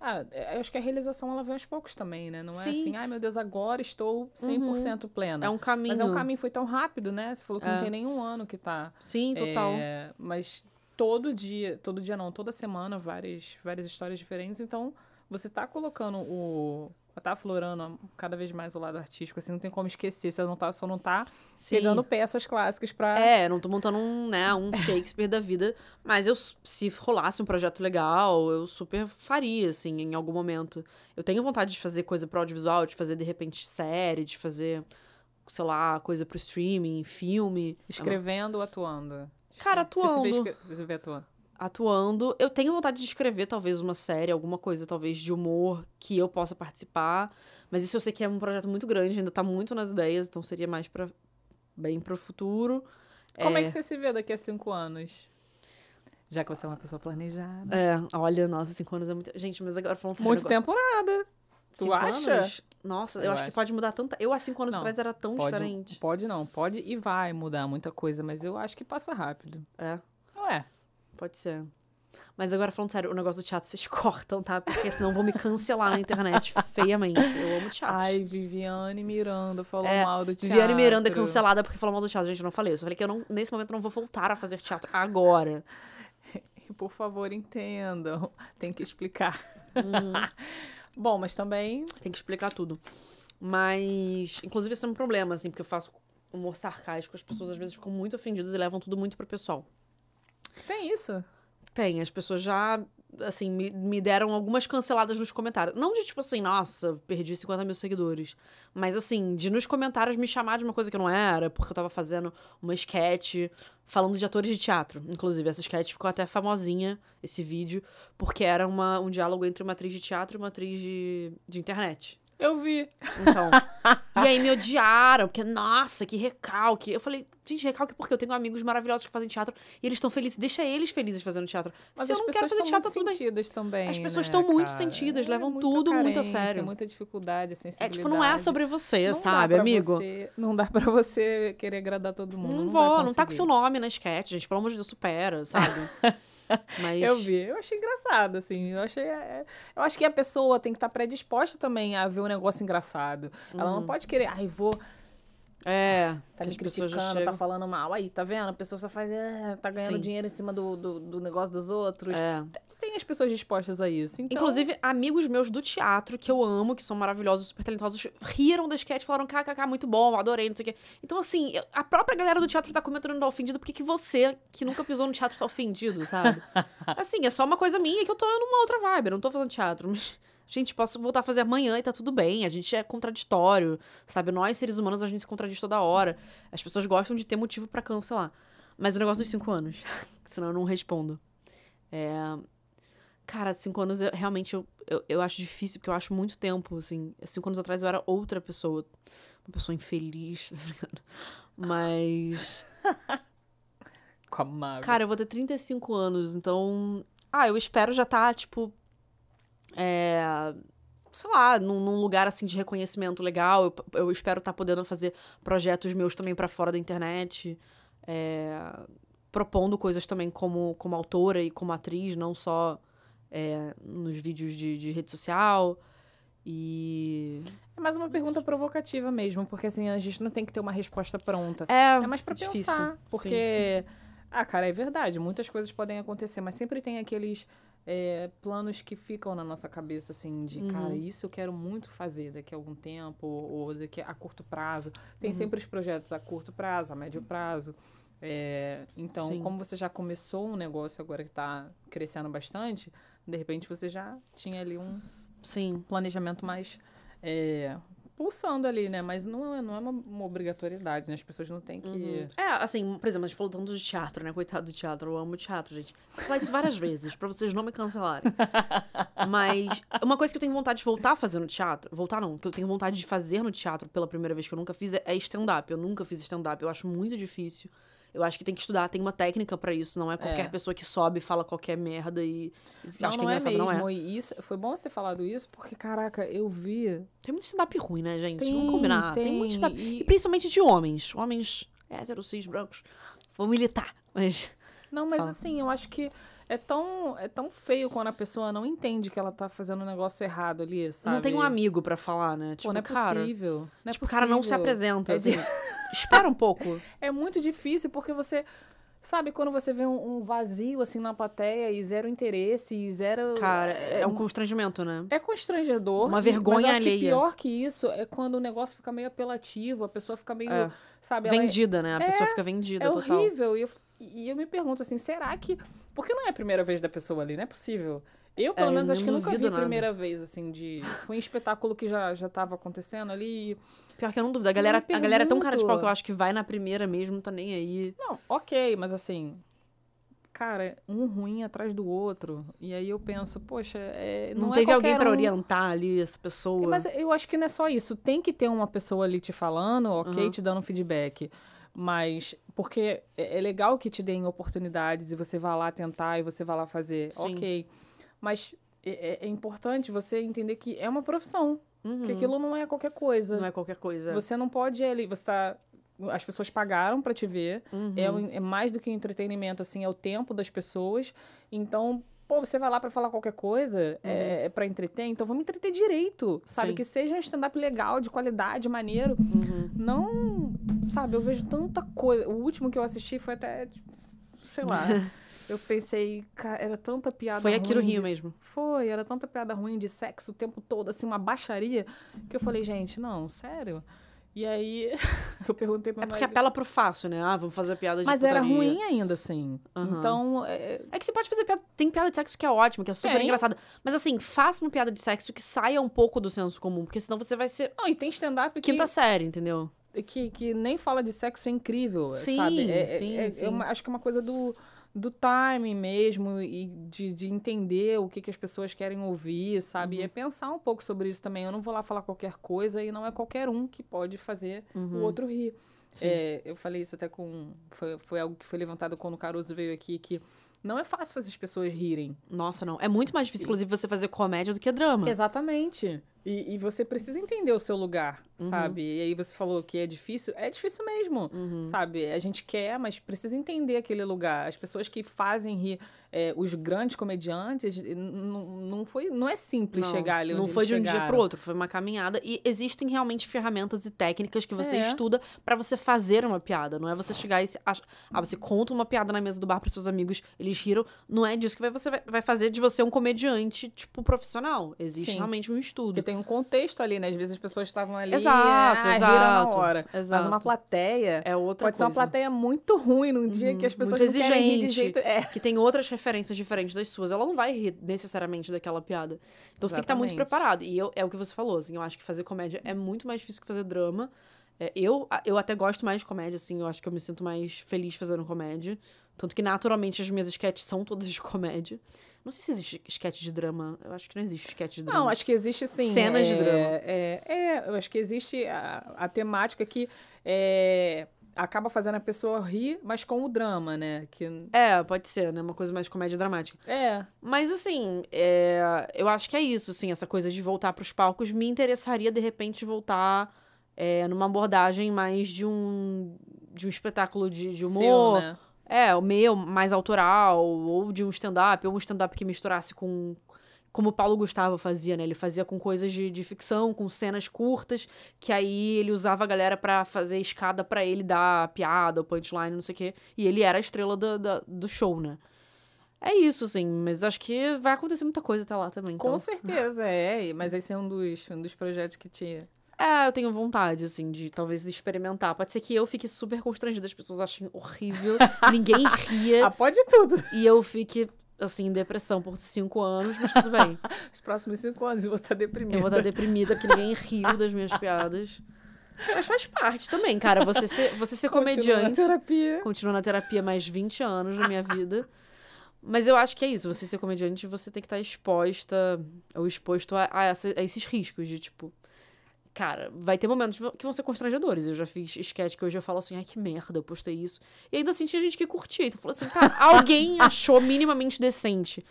Speaker 1: Ah, é, eu acho que a realização ela vem aos poucos também, né? Não é
Speaker 2: Sim.
Speaker 1: assim, ai meu Deus, agora estou 100% plena.
Speaker 2: É um caminho.
Speaker 1: Mas é um caminho, foi tão rápido, né? Você falou que
Speaker 2: É.
Speaker 1: não tem nenhum ano que tá.
Speaker 2: Sim, total.
Speaker 1: É, mas todo dia, todo dia não, toda semana, várias, várias histórias diferentes. Então, você tá colocando o. Tá aflorando cada vez mais o lado artístico, assim, não tem como esquecer. Você não tá, só não tá
Speaker 2: Sim.
Speaker 1: pegando peças clássicas pra.
Speaker 2: É, não tô montando um, né, um Shakespeare da vida, mas eu, se rolasse um projeto legal, eu super faria, assim, em algum momento. Eu tenho vontade de fazer coisa pro audiovisual, de fazer, de repente, série, de fazer, sei lá, coisa pro streaming, filme.
Speaker 1: Escrevendo ou atuando?
Speaker 2: Cara,
Speaker 1: Você se vê,
Speaker 2: atuando.
Speaker 1: escre- você vê atuando.
Speaker 2: Atuando. Eu tenho vontade de escrever, talvez, uma série, alguma coisa, talvez, de humor que eu possa participar. Mas isso eu sei que é um projeto muito grande, ainda tá muito nas ideias, então seria mais pra, bem pro futuro.
Speaker 1: Como é que você se vê daqui a cinco anos? Já que você é uma pessoa planejada.
Speaker 2: É, olha, nossa, cinco anos é muito. Gente, mas agora falando sério.
Speaker 1: Muito
Speaker 2: negócio-
Speaker 1: tempo nada. Tu
Speaker 2: Cinco
Speaker 1: acha?
Speaker 2: anos? Nossa, eu,
Speaker 1: Eu
Speaker 2: acho, que
Speaker 1: acho.
Speaker 2: pode mudar tanta. Eu, há cinco anos
Speaker 1: Não,
Speaker 2: atrás, era tão
Speaker 1: Pode,
Speaker 2: diferente.
Speaker 1: pode não, pode e vai mudar muita coisa, mas eu acho que passa rápido.
Speaker 2: É,
Speaker 1: Ué,
Speaker 2: pode ser. Mas agora, falando sério, o negócio do teatro vocês cortam, tá? Porque senão vão me cancelar na internet feiamente. Eu amo teatro.
Speaker 1: ai, Viviane Miranda falou
Speaker 2: É,
Speaker 1: mal do teatro.
Speaker 2: Viviane Miranda é cancelada porque falou mal do teatro. Gente, eu não falei isso. Eu falei que eu não, nesse momento não vou voltar a fazer teatro agora.
Speaker 1: Por favor, entendam. Tem que explicar.
Speaker 2: Uhum.
Speaker 1: Bom, mas também
Speaker 2: Tem que explicar tudo. Mas, inclusive, isso é um problema, assim, porque eu faço humor sarcástico, as pessoas às vezes ficam muito ofendidas e levam tudo muito pro pessoal.
Speaker 1: Tem isso.
Speaker 2: Tem, as pessoas já, assim, me, me deram algumas canceladas nos comentários. Não de tipo assim, nossa, perdi 50 mil seguidores. Mas assim, de nos comentários me chamar de uma coisa que não era, porque eu tava fazendo uma sketch falando de atores de teatro. Inclusive, essa sketch ficou até famosinha, esse vídeo, porque era uma, um diálogo entre uma atriz de teatro e uma atriz de, de internet.
Speaker 1: Eu vi.
Speaker 2: Então. e aí me odiaram, porque, nossa, que recalque. Eu falei, gente, recalque porque eu tenho amigos maravilhosos que fazem teatro e eles estão felizes. Deixa eles felizes fazendo teatro.
Speaker 1: Mas
Speaker 2: Se eu
Speaker 1: as
Speaker 2: não quero fazer teatro,
Speaker 1: muito
Speaker 2: tudo bem.
Speaker 1: sentidas também.
Speaker 2: As pessoas
Speaker 1: né,
Speaker 2: estão muito
Speaker 1: cara?
Speaker 2: sentidas,
Speaker 1: É
Speaker 2: levam tudo muito a
Speaker 1: carência,
Speaker 2: sério.
Speaker 1: Muita dificuldade,
Speaker 2: É
Speaker 1: sensibilidade.
Speaker 2: tipo, não é sobre você,
Speaker 1: Não
Speaker 2: sabe, amigo?
Speaker 1: você- não dá pra você querer agradar todo mundo.
Speaker 2: Não,
Speaker 1: Não,
Speaker 2: vou, não tá com seu nome na sketch, gente. Pelo amor de Deus, supera, sabe? Mas.
Speaker 1: Eu vi, eu achei engraçado, assim. Eu achei. é, Eu acho que a pessoa tem que estar predisposta também a ver um negócio engraçado. Ela não pode querer, ai, vou.
Speaker 2: É.
Speaker 1: Tá me criticando, tá falando mal. Aí, tá vendo? A pessoa só faz. "Ah, tá ganhando
Speaker 2: Sim.
Speaker 1: dinheiro em cima do, do, do negócio dos outros.
Speaker 2: É.
Speaker 1: Tem as pessoas dispostas a isso. Então,
Speaker 2: Inclusive, amigos meus do teatro, que eu amo, que são maravilhosos, super talentosos, riram da sketch, falaram, kkk, muito bom, adorei, não sei o quê. Então, assim, a própria galera do teatro tá comentando ofendido, por que que você, que nunca pisou no teatro, tá ofendido, sabe? assim, é só uma coisa minha que eu tô numa outra vibe, eu não tô fazendo teatro, mas... Gente, posso voltar a fazer amanhã e tá tudo bem. A gente é contraditório, sabe? Nós, seres humanos, a gente se contradiz toda hora. As pessoas gostam de ter motivo pra cancelar. Mas o negócio dos cinco anos, senão eu não respondo. É... Cara, cinco anos, eu, realmente, eu, eu, eu acho difícil, porque eu acho muito tempo, assim. Cinco anos atrás eu era outra pessoa. Uma pessoa infeliz, tá ligado? Mas...
Speaker 1: Com a.
Speaker 2: Cara, eu vou ter 35 anos, então. Ah, eu espero já estar, tipo. É. Sei lá, num, num lugar assim de reconhecimento legal. Eu, eu espero estar podendo fazer projetos meus também pra fora da internet. é, propondo coisas também como, como autora e como atriz, não só é, nos vídeos de, de rede social. E.
Speaker 1: É mais uma pergunta provocativa mesmo, porque assim, a gente não tem que ter uma resposta pronta.
Speaker 2: É,
Speaker 1: É mais pra
Speaker 2: difícil,
Speaker 1: pensar.
Speaker 2: sim.
Speaker 1: Porque, ah, cara, é verdade, muitas coisas podem acontecer, mas sempre tem aqueles é, planos que ficam na nossa cabeça, assim, de,
Speaker 2: Uhum.
Speaker 1: cara, isso eu quero muito fazer daqui a algum tempo, ou, daqui a curto prazo. Tem
Speaker 2: Uhum.
Speaker 1: sempre os projetos a curto prazo, a médio prazo. É, então,
Speaker 2: Sim.
Speaker 1: como você já começou um negócio agora que tá crescendo bastante, de repente você já tinha ali um
Speaker 2: Sim.
Speaker 1: planejamento mais é, pulsando ali, né? Mas não é, não é uma, uma obrigatoriedade, né? As pessoas não têm que.
Speaker 2: É, assim, por exemplo, a gente falou tanto de teatro, né? Coitado do teatro, eu amo teatro, gente. Vou falar isso várias vezes, pra vocês não me cancelarem. Mas uma coisa que eu tenho vontade de voltar a fazer no teatro, voltar não, que eu tenho vontade de fazer no teatro pela primeira vez que eu nunca fiz, é stand-up. Eu nunca fiz stand-up, eu acho muito difícil. Eu acho que tem que estudar, tem uma técnica pra isso, não é qualquer
Speaker 1: É.
Speaker 2: pessoa que sobe e fala qualquer merda e
Speaker 1: Não,
Speaker 2: acho que
Speaker 1: não
Speaker 2: é
Speaker 1: mesmo.
Speaker 2: não é.
Speaker 1: E isso, foi bom você ter falado isso, porque, caraca, eu vi.
Speaker 2: Tem muito stand-up ruim, né, gente?
Speaker 1: Tem,
Speaker 2: Vamos combinar. Tem,
Speaker 1: tem,
Speaker 2: muito stand-up.
Speaker 1: e-
Speaker 2: E principalmente de homens. Homens héteros, cis, brancos. Vou militar, mas...
Speaker 1: Não, mas
Speaker 2: Fala.
Speaker 1: assim, eu acho que é tão, é tão feio quando a pessoa não entende que ela tá fazendo um negócio errado ali, sabe?
Speaker 2: Não tem um amigo pra falar, né? Tipo,
Speaker 1: Pô, não é
Speaker 2: cara,
Speaker 1: possível. Não é
Speaker 2: tipo, o cara não se apresenta,
Speaker 1: É
Speaker 2: assim.
Speaker 1: de-
Speaker 2: Espera um pouco.
Speaker 1: É muito difícil porque você. Sabe, quando você vê um, um vazio assim na plateia e zero interesse e zero.
Speaker 2: Cara, é um constrangimento, né?
Speaker 1: É constrangedor.
Speaker 2: Uma vergonha
Speaker 1: mas acho
Speaker 2: alheia.
Speaker 1: que pior que isso é quando o negócio fica meio apelativo, a pessoa fica meio.
Speaker 2: É.
Speaker 1: Sabe, é-
Speaker 2: Vendida, né? A pessoa fica vendida,
Speaker 1: é
Speaker 2: total.
Speaker 1: horrível. E eu, e eu me pergunto assim, será que. Porque não é a primeira vez da pessoa ali, não é possível. Eu, pelo
Speaker 2: É,
Speaker 1: menos, acho que nunca vi a primeira vez, assim, de. Foi um espetáculo que já, já tava acontecendo ali.
Speaker 2: Pior que eu não duvido. A galera, a galera é tão cara de pau que eu acho que vai na primeira mesmo, tá nem aí.
Speaker 1: Não, ok, mas assim. Cara, um ruim atrás do outro. E aí eu penso, poxa, é,
Speaker 2: Não,
Speaker 1: não, é
Speaker 2: teve alguém
Speaker 1: qualquer
Speaker 2: pra
Speaker 1: um.
Speaker 2: orientar ali essa pessoa.
Speaker 1: Mas eu acho que não é só isso. Tem que ter uma pessoa ali te falando, ok,
Speaker 2: Uhum.
Speaker 1: te dando feedback. Mas, porque é é legal que te deem oportunidades e você vá lá tentar e você vá lá fazer,
Speaker 2: Sim.
Speaker 1: ok. Mas é, é- é importante você entender que é uma profissão.
Speaker 2: Uhum.
Speaker 1: Que aquilo não é qualquer coisa.
Speaker 2: Não é qualquer coisa.
Speaker 1: Você não pode ali, você tá. As pessoas pagaram pra te ver.
Speaker 2: Uhum.
Speaker 1: É, é mais do que entretenimento, assim, é o tempo das pessoas. Então, pô, você vai lá pra falar qualquer coisa, é, é para entreter, então vamos entreter direito, sabe?
Speaker 2: Uhum. Sim.
Speaker 1: Que seja um stand-up legal, de qualidade, maneiro.
Speaker 2: Uhum.
Speaker 1: Não, sabe, eu vejo tanta coisa. O último que eu assisti foi até, tipo, sei lá. eu pensei, cara, era tanta piada
Speaker 2: Foi aqui no Rio
Speaker 1: de-
Speaker 2: mesmo.
Speaker 1: Foi, era tanta piada ruim de sexo o tempo todo, assim, uma baixaria, que eu falei, gente, não, sério? E aí eu perguntei pra
Speaker 2: É porque
Speaker 1: marido,
Speaker 2: apela pro fácil, né? Ah, vamos fazer piada de
Speaker 1: Mas era
Speaker 2: putaria.
Speaker 1: ruim ainda, assim.
Speaker 2: Aham.
Speaker 1: Então, é,
Speaker 2: É que você pode fazer piada. Tem piada de sexo que é ótima, que é super
Speaker 1: Tem.
Speaker 2: engraçada. Mas assim, faça uma piada de sexo que saia um pouco do senso comum, porque senão você vai ser
Speaker 1: não, e tem stand-up que,
Speaker 2: quinta série, entendeu?
Speaker 1: que, que nem fala de sexo é incrível,
Speaker 2: Sim,
Speaker 1: sabe? É, é-
Speaker 2: sim,
Speaker 1: é-
Speaker 2: sim.
Speaker 1: eu acho que é uma coisa do, do timing mesmo e de, de entender o que, que as pessoas querem ouvir, sabe?
Speaker 2: Uhum.
Speaker 1: E é pensar um pouco sobre isso também. Eu não vou lá falar qualquer coisa e não é qualquer um que pode fazer
Speaker 2: Uhum.
Speaker 1: o outro rir. É, eu falei isso até com. Foi, foi algo que foi levantado quando o Caruso veio aqui, que não é fácil fazer as pessoas rirem.
Speaker 2: Nossa, não. É muito mais difícil, inclusive, você fazer comédia do que drama.
Speaker 1: Exatamente. E, e você precisa entender o seu lugar,
Speaker 2: Uhum.
Speaker 1: sabe? E aí você falou que é difícil. É difícil mesmo,
Speaker 2: Uhum.
Speaker 1: sabe? A gente quer, mas precisa entender aquele lugar. As pessoas que fazem rir é, os grandes comediantes, não, foi, não é simples
Speaker 2: Não,
Speaker 1: chegar ali onde
Speaker 2: não foi de um dia
Speaker 1: chegaram.
Speaker 2: pro outro, foi uma caminhada. E existem realmente ferramentas e técnicas que você
Speaker 1: É.
Speaker 2: estuda pra você fazer uma piada. Não é você chegar e se ah, você conta uma piada na mesa do bar pros seus amigos, eles riram. Não é disso que vai- você vai- vai fazer de você um comediante, tipo, profissional. Existe
Speaker 1: Sim.
Speaker 2: realmente um estudo.
Speaker 1: Porque tem um contexto ali, né? Às vezes as pessoas estavam ali
Speaker 2: Exato,
Speaker 1: ah, riram na
Speaker 2: exato,
Speaker 1: hora. Mas
Speaker 2: exato.
Speaker 1: uma plateia
Speaker 2: É outra
Speaker 1: pode ser uma
Speaker 2: coisa.
Speaker 1: plateia muito ruim num dia que as pessoas
Speaker 2: muito
Speaker 1: não querem rir de
Speaker 2: exigente.
Speaker 1: jeito... É.
Speaker 2: que tem outras referências diferentes das suas, ela não vai rir necessariamente daquela piada. Então você tem que estar muito
Speaker 1: Exatamente.
Speaker 2: preparado. E eu, é o que você falou, assim, eu acho que fazer comédia é muito mais difícil que fazer drama. É, eu, eu até gosto mais de comédia, assim, eu acho que eu me sinto mais feliz fazendo comédia. Tanto que, naturalmente, as minhas sketches são todas de comédia. Não sei se existe sketch de drama. Eu acho que não existe sketch de drama.
Speaker 1: Não, acho que existe sim.
Speaker 2: Cenas de
Speaker 1: é,
Speaker 2: drama.
Speaker 1: É, é, eu acho que existe a, a temática que é, acaba fazendo a pessoa rir, mas com o drama, né? Que,
Speaker 2: É, pode ser, né? Uma coisa mais comédia dramática.
Speaker 1: é,
Speaker 2: Mas, assim, é, eu acho que é isso, assim, essa coisa de voltar pros palcos. Me interessaria, de repente, voltar é, numa abordagem mais de um, de um espetáculo de, de
Speaker 1: seu,
Speaker 2: humor.
Speaker 1: né?
Speaker 2: É, o meu, mais autoral, ou de um stand-up, ou um stand-up que misturasse com. Como o Paulo Gustavo fazia, né? Ele fazia com coisas de, de ficção, com cenas curtas, que aí ele usava a galera pra fazer escada pra ele dar piada, punchline, não sei o quê. E ele era a estrela do, da- do show, né? É isso, assim, mas acho que vai acontecer muita coisa até lá também. Então.
Speaker 1: Com certeza, é. Mas esse é um dos, um dos projetos que tinha.
Speaker 2: É, eu tenho vontade, assim, de talvez experimentar. Pode ser que eu fique super constrangida, as pessoas achem horrível, ninguém ria.
Speaker 1: Ah, pode tudo.
Speaker 2: e eu fique, assim, em depressão por cinco anos, mas tudo bem.
Speaker 1: Os próximos cinco anos eu vou estar deprimida.
Speaker 2: Eu vou estar deprimida porque ninguém riu das minhas piadas. Mas faz parte também, cara. Você ser, você ser
Speaker 1: Continua na
Speaker 2: comediante.
Speaker 1: terapia.
Speaker 2: Continua na terapia mais 20 anos na minha vida. Mas eu acho que é isso. Você ser comediante, você tem que estar exposta ou exposto a, a essa- a esses riscos de, tipo... Cara, vai ter momentos que vão ser constrangedores. Eu já fiz sketch que hoje eu falo assim, ai, que merda, eu postei isso. E ainda assim tinha gente que curtia. Então eu falo assim, cara, alguém achou minimamente decente.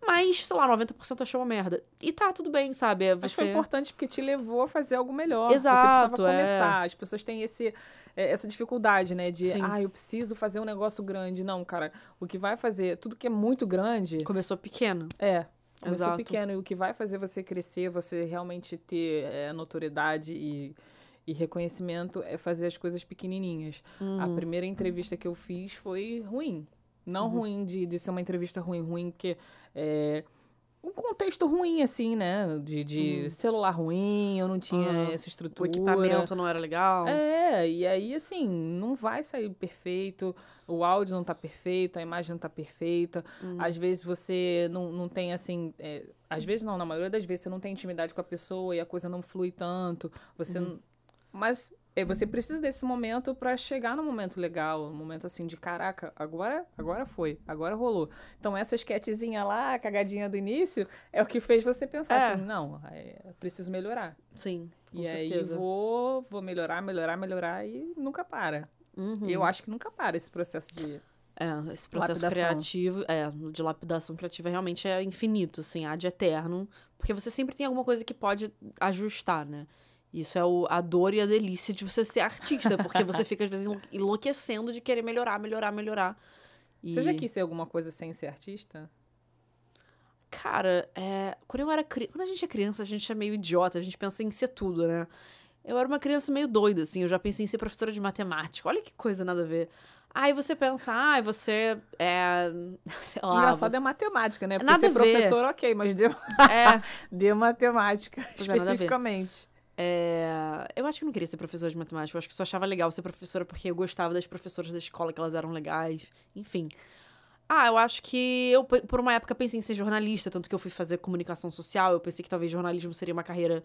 Speaker 2: Mas, sei lá, 90% achou uma merda. E tá, tudo bem, sabe? É
Speaker 1: Mas foi
Speaker 2: você...
Speaker 1: importante porque te levou a fazer algo melhor.
Speaker 2: Exato,
Speaker 1: Você
Speaker 2: é.
Speaker 1: precisava começar. As pessoas têm esse, é, essa dificuldade, né? De,
Speaker 2: Sim.
Speaker 1: ah, eu preciso fazer um negócio grande. Não, cara, o que vai fazer, tudo que é muito grande,
Speaker 2: Começou pequeno.
Speaker 1: é. Começou
Speaker 2: Exato.
Speaker 1: pequeno e o que vai fazer você crescer, você realmente ter é, notoriedade e, e reconhecimento é fazer as coisas pequenininhas. A
Speaker 2: Uhum.
Speaker 1: primeira entrevista que eu fiz foi ruim. Não ruim de, de ser uma entrevista ruim, ruim porque é, um contexto ruim, assim, né? De, de celular ruim, eu não tinha essa
Speaker 2: O
Speaker 1: estrutura.
Speaker 2: equipamento não era legal.
Speaker 1: É, e aí, assim, não vai sair perfeito, o áudio não tá perfeito, a imagem não tá perfeita. Às vezes você não, não tem, assim. é, às vezes não, na maioria das vezes você não tem intimidade com a pessoa e a coisa não flui tanto. Você não- Mas é, você precisa desse momento pra chegar no momento legal, um momento assim de caraca, agora, agora foi, agora rolou. Então essa esquetezinha lá, a cagadinha do início, é o que fez você pensar
Speaker 2: É.
Speaker 1: assim, não, é, preciso melhorar.
Speaker 2: Sim, com
Speaker 1: E aí
Speaker 2: certeza.
Speaker 1: vou, vou melhorar, melhorar, melhorar e nunca para.
Speaker 2: Uhum.
Speaker 1: Eu acho que nunca para esse processo de.
Speaker 2: É, esse processo
Speaker 1: Lapidação.
Speaker 2: criativo, é, de lapidação criativa realmente é infinito, assim, há de eterno. Porque você sempre tem alguma coisa que pode ajustar, né? Isso é o, a dor e a delícia de você ser artista, porque você fica, às vezes, enlou- enlouquecendo de querer melhorar, melhorar, melhorar. E,
Speaker 1: Você já quis ser alguma coisa sem ser artista?
Speaker 2: Cara, é, quando eu era cri... quando a gente é criança, a gente é meio idiota, a gente pensa em ser tudo, né? Eu era uma criança meio doida, assim, eu já pensei em ser professora de matemática. Olha que coisa nada a ver. Aí você pensa, ah, você é. Sei lá.
Speaker 1: Engraçado é matemática, né? Porque
Speaker 2: Nada
Speaker 1: ser professor, ok, mas de,
Speaker 2: é,
Speaker 1: matemática,
Speaker 2: Pois é,
Speaker 1: especificamente.
Speaker 2: É, eu acho que eu não queria ser professora de matemática. Eu acho que só achava legal ser professora porque eu gostava das professoras da escola, que elas eram legais. Enfim. Ah, eu acho que eu, por uma época, pensei em ser jornalista, tanto que eu fui fazer comunicação social. Eu pensei que talvez jornalismo seria uma carreira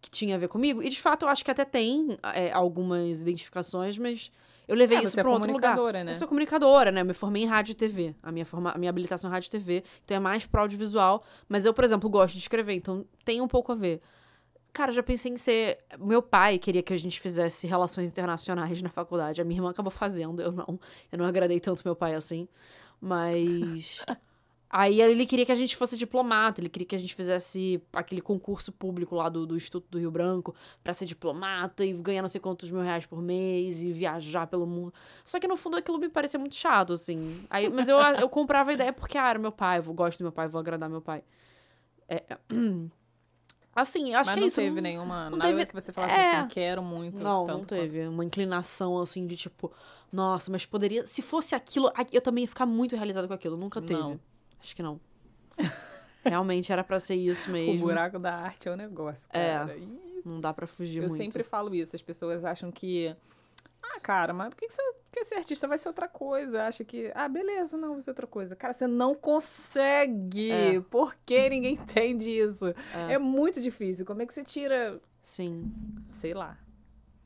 Speaker 2: que tinha a ver comigo. E, de fato, eu acho que até tem é, algumas identificações, mas eu levei
Speaker 1: É,
Speaker 2: isso
Speaker 1: você é
Speaker 2: para outro lugar.
Speaker 1: né?
Speaker 2: Eu sou comunicadora, né? Eu me formei em rádio e TV. A minha, forma, a minha habilitação é rádio e TV. Então é mais pro audiovisual. Mas eu, por exemplo, gosto de escrever. Então tem um pouco a ver. Cara, já pensei em ser. Meu pai queria que a gente fizesse relações internacionais na faculdade. A minha irmã acabou fazendo, eu não. Eu não agradei tanto meu pai assim. Mas. Aí ele queria que a gente fosse diplomata, ele queria que a gente fizesse aquele concurso público lá do, do Instituto do Rio Branco pra ser diplomata e ganhar não sei quantos mil reais por mês e viajar pelo mundo. Só que no fundo aquilo me parecia muito chato, assim. Aí, mas eu, eu comprava a ideia porque, ah, era meu pai, eu gosto do meu pai, vou agradar meu pai. É, assim, eu acho
Speaker 1: Mas
Speaker 2: que
Speaker 1: não
Speaker 2: é isso.
Speaker 1: teve nenhuma.
Speaker 2: não
Speaker 1: nada
Speaker 2: teve-
Speaker 1: que você falasse
Speaker 2: é.
Speaker 1: assim, quero muito.
Speaker 2: Não, não teve. Uma inclinação assim de tipo, nossa, mas poderia. Se fosse aquilo, eu também ia ficar muito realizada com aquilo. Nunca teve.
Speaker 1: Não.
Speaker 2: Acho que não. Realmente era pra ser isso
Speaker 1: quanto. O
Speaker 2: mesmo.
Speaker 1: buraco da arte é um negócio,
Speaker 2: É.
Speaker 1: cara. Ih,
Speaker 2: Não dá pra fugir
Speaker 1: Eu
Speaker 2: muito.
Speaker 1: sempre falo isso, as pessoas acham que. Ah, cara, mas por que, que você quer ser artista? Vai ser outra coisa. Acha que. Ah, beleza, não, vai ser outra coisa. Cara, você não consegue.
Speaker 2: É.
Speaker 1: Por que ninguém entende isso?
Speaker 2: É.
Speaker 1: É. muito difícil. Como é que você tira.
Speaker 2: Sim.
Speaker 1: Sei lá.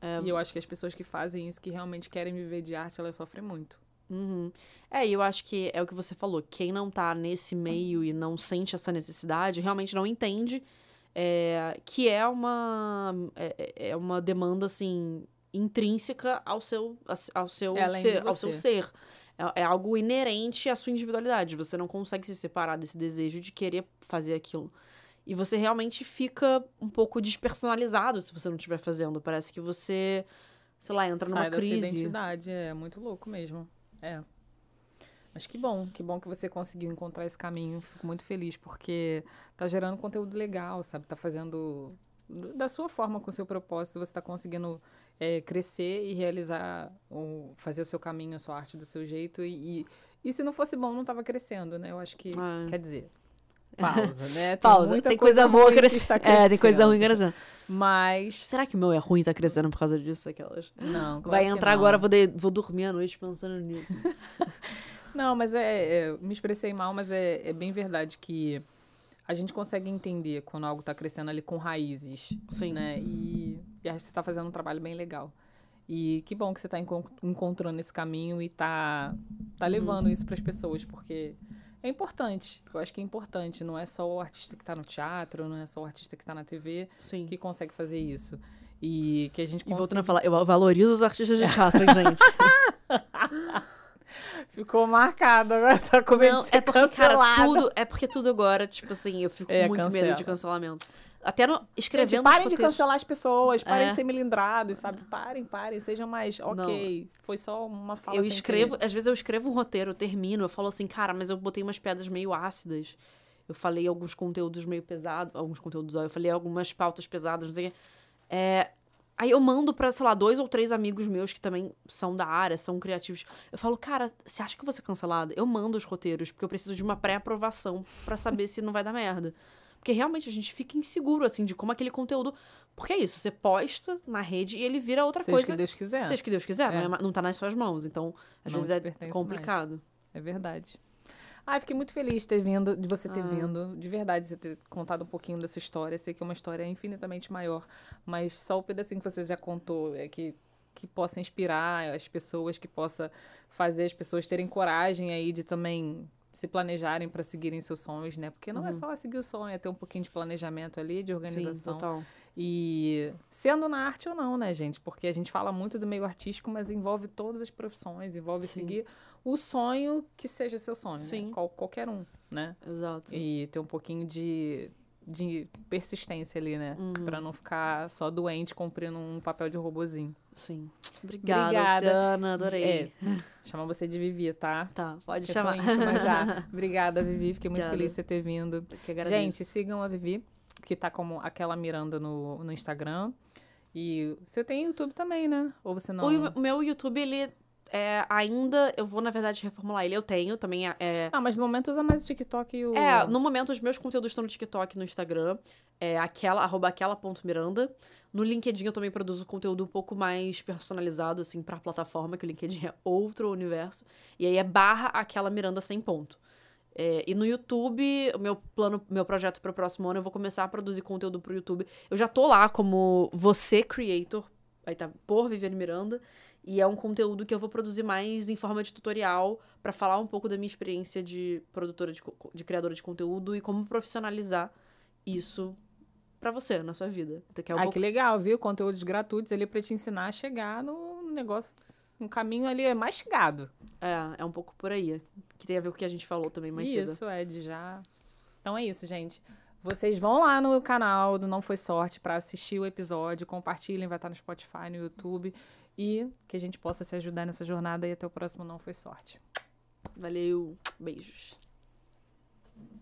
Speaker 2: É.
Speaker 1: E eu acho que as pessoas que fazem isso, que realmente querem viver de arte, elas sofrem muito.
Speaker 2: Uhum. É, e eu acho que é o que você falou. Quem não tá nesse meio e não sente essa necessidade, realmente não entende é, que é uma, é, é uma demanda, assim, intrínseca ao seu, ao seu,
Speaker 1: É
Speaker 2: ser, ao seu ser. É, é algo inerente à sua individualidade. Você não consegue se separar desse desejo de querer fazer aquilo. E você realmente fica um pouco despersonalizado se você não estiver fazendo. Parece que você, sei lá, entra
Speaker 1: Sai
Speaker 2: numa
Speaker 1: da sua
Speaker 2: crise.
Speaker 1: identidade. É muito louco mesmo. É. Mas que bom, que bom que você conseguiu encontrar esse caminho. Fico muito feliz, porque tá gerando conteúdo legal, sabe? Tá fazendo da sua forma, com o seu propósito, você tá conseguindo é, crescer e realizar, o, fazer o seu caminho, a sua arte do seu jeito. E, e, e se não fosse bom, não tava crescendo, né? Eu acho que,
Speaker 2: É.
Speaker 1: quer dizer, pausa, né?
Speaker 2: Pausa.
Speaker 1: muita
Speaker 2: Tem coisa, boa
Speaker 1: ruim que
Speaker 2: crescendo.
Speaker 1: está
Speaker 2: É, tem coisa ruim crescendo.
Speaker 1: Mas,
Speaker 2: Será que o meu é ruim e tá crescendo por causa disso? Aquelas.
Speaker 1: não, claro
Speaker 2: Vai entrar
Speaker 1: não.
Speaker 2: agora, vou, de- vou dormir à noite pensando nisso.
Speaker 1: Não, mas é, é- me expressei mal, mas é, é bem verdade que a gente consegue entender quando algo está crescendo ali com raízes,
Speaker 2: Sim.
Speaker 1: né? E, e acho que você está fazendo um trabalho bem legal. E que bom que você está encontrando esse caminho e tá, tá levando isso para as pessoas, porque é importante. Eu acho que é importante. Não é só o artista que está no teatro, não é só o artista que está na TV
Speaker 2: Sim.
Speaker 1: que consegue fazer isso. E que a gente
Speaker 2: E voltando
Speaker 1: consiga...
Speaker 2: a falar, eu valorizo os artistas de teatro, gente.
Speaker 1: Ficou marcado agora, tá com medo
Speaker 2: Não, é porque, cara, tudo. É porque tudo agora, tipo assim, eu fico com
Speaker 1: É,
Speaker 2: muito medo
Speaker 1: cancela.
Speaker 2: de cancelamento. Até no,
Speaker 1: Gente,
Speaker 2: escrevendo.
Speaker 1: parem
Speaker 2: os
Speaker 1: de cancelar as pessoas, parem
Speaker 2: É.
Speaker 1: de ser melindrados, sabe? Parem, parem, sejam mais, ok, foi só uma fala
Speaker 2: Eu escrevo, às vezes eu escrevo um roteiro, eu termino, eu falo assim, cara, mas eu botei umas pedras meio ácidas. Eu falei alguns conteúdos meio pesados, alguns conteúdos, ó, eu falei algumas pautas pesadas, não sei o quê. É, aí eu mando pra, sei lá, dois ou três amigos meus que também são da área, são criativos. Eu falo, cara, você acha que eu vou ser cancelada? Eu mando os roteiros, porque eu preciso de uma pré-aprovação pra saber se não vai dar merda. Porque realmente a gente fica inseguro, assim, de como aquele conteúdo. Porque é isso, você posta na rede e ele vira outra
Speaker 1: Seja
Speaker 2: coisa.
Speaker 1: que Deus quiser.
Speaker 2: Seja que Deus quiser,
Speaker 1: É.
Speaker 2: não, é ma- não tá nas suas mãos. Então, às
Speaker 1: Não
Speaker 2: vezes é complicado.
Speaker 1: É verdade. Ai, fiquei muito feliz de ter vindo, de você ter
Speaker 2: Ah.
Speaker 1: vindo, de verdade, você ter contado um pouquinho dessa história. Sei que é uma história infinitamente maior, mas só o pedacinho que você já contou é que que possa inspirar as pessoas, que possa fazer as pessoas terem coragem aí de também se planejarem para seguirem seus sonhos, né? Porque não é só seguir o sonho, é ter um pouquinho de planejamento ali, de
Speaker 2: Uhum. Sim,
Speaker 1: organização.
Speaker 2: total.
Speaker 1: E sendo na arte ou não, né, gente? Porque a gente fala muito do meio artístico, mas envolve todas as profissões, envolve
Speaker 2: Sim.
Speaker 1: seguir o sonho que seja seu sonho,
Speaker 2: Sim.
Speaker 1: né? Qual, qualquer um, né?
Speaker 2: Exato.
Speaker 1: E ter um pouquinho de, de persistência ali, né?
Speaker 2: Uhum.
Speaker 1: Pra não ficar só doente cumprindo um papel de robozinho.
Speaker 2: Sim. Obrigada,
Speaker 1: Obrigada.
Speaker 2: Luciana. Adorei.
Speaker 1: É, chamar você de Vivi, tá?
Speaker 2: Tá, pode
Speaker 1: é
Speaker 2: chamar.
Speaker 1: íntima já. Obrigada, Vivi. Fiquei muito
Speaker 2: Obrigada.
Speaker 1: feliz de você ter vindo. Gente, sigam a Vivi, que tá como aquela Miranda no, no Instagram. E você tem YouTube também, né? Ou você não?
Speaker 2: O meu YouTube, ele é, ainda eu vou, na verdade, reformular ele. Eu tenho também. É,
Speaker 1: ah, mas no momento usa mais o TikTok e o.
Speaker 2: É, no momento os meus conteúdos estão no TikTok e no Instagram. É aquela, arroba aquela ponto Miranda. No LinkedIn eu também produzo conteúdo um pouco mais personalizado, assim, pra plataforma, que o LinkedIn é outro universo. E aí é barra aquela Miranda sem ponto. É, e no YouTube, o meu plano, meu projeto para o próximo ano, eu vou começar a produzir conteúdo pro YouTube. Eu já tô lá como você creator, aí tá por Viviane Miranda, e é um conteúdo que eu vou produzir mais em forma de tutorial para falar um pouco da minha experiência de produtora de, de criadora de conteúdo e como profissionalizar isso para você na sua vida.
Speaker 1: Então, que é um ah, pouco... que legal, viu? Conteúdos gratuitos ali para te ensinar a chegar no negócio, um caminho ali é mastigado.
Speaker 2: É, é um pouco por aí. Que tem a ver com o que a gente falou também mais
Speaker 1: isso, cedo. Isso, é de já. Então é isso, gente. Vocês vão lá no canal do Não Foi Sorte para assistir o episódio, compartilhem, vai estar no Spotify, no YouTube e que a gente possa se ajudar nessa jornada e até o próximo Não Foi Sorte.
Speaker 2: Valeu, beijos.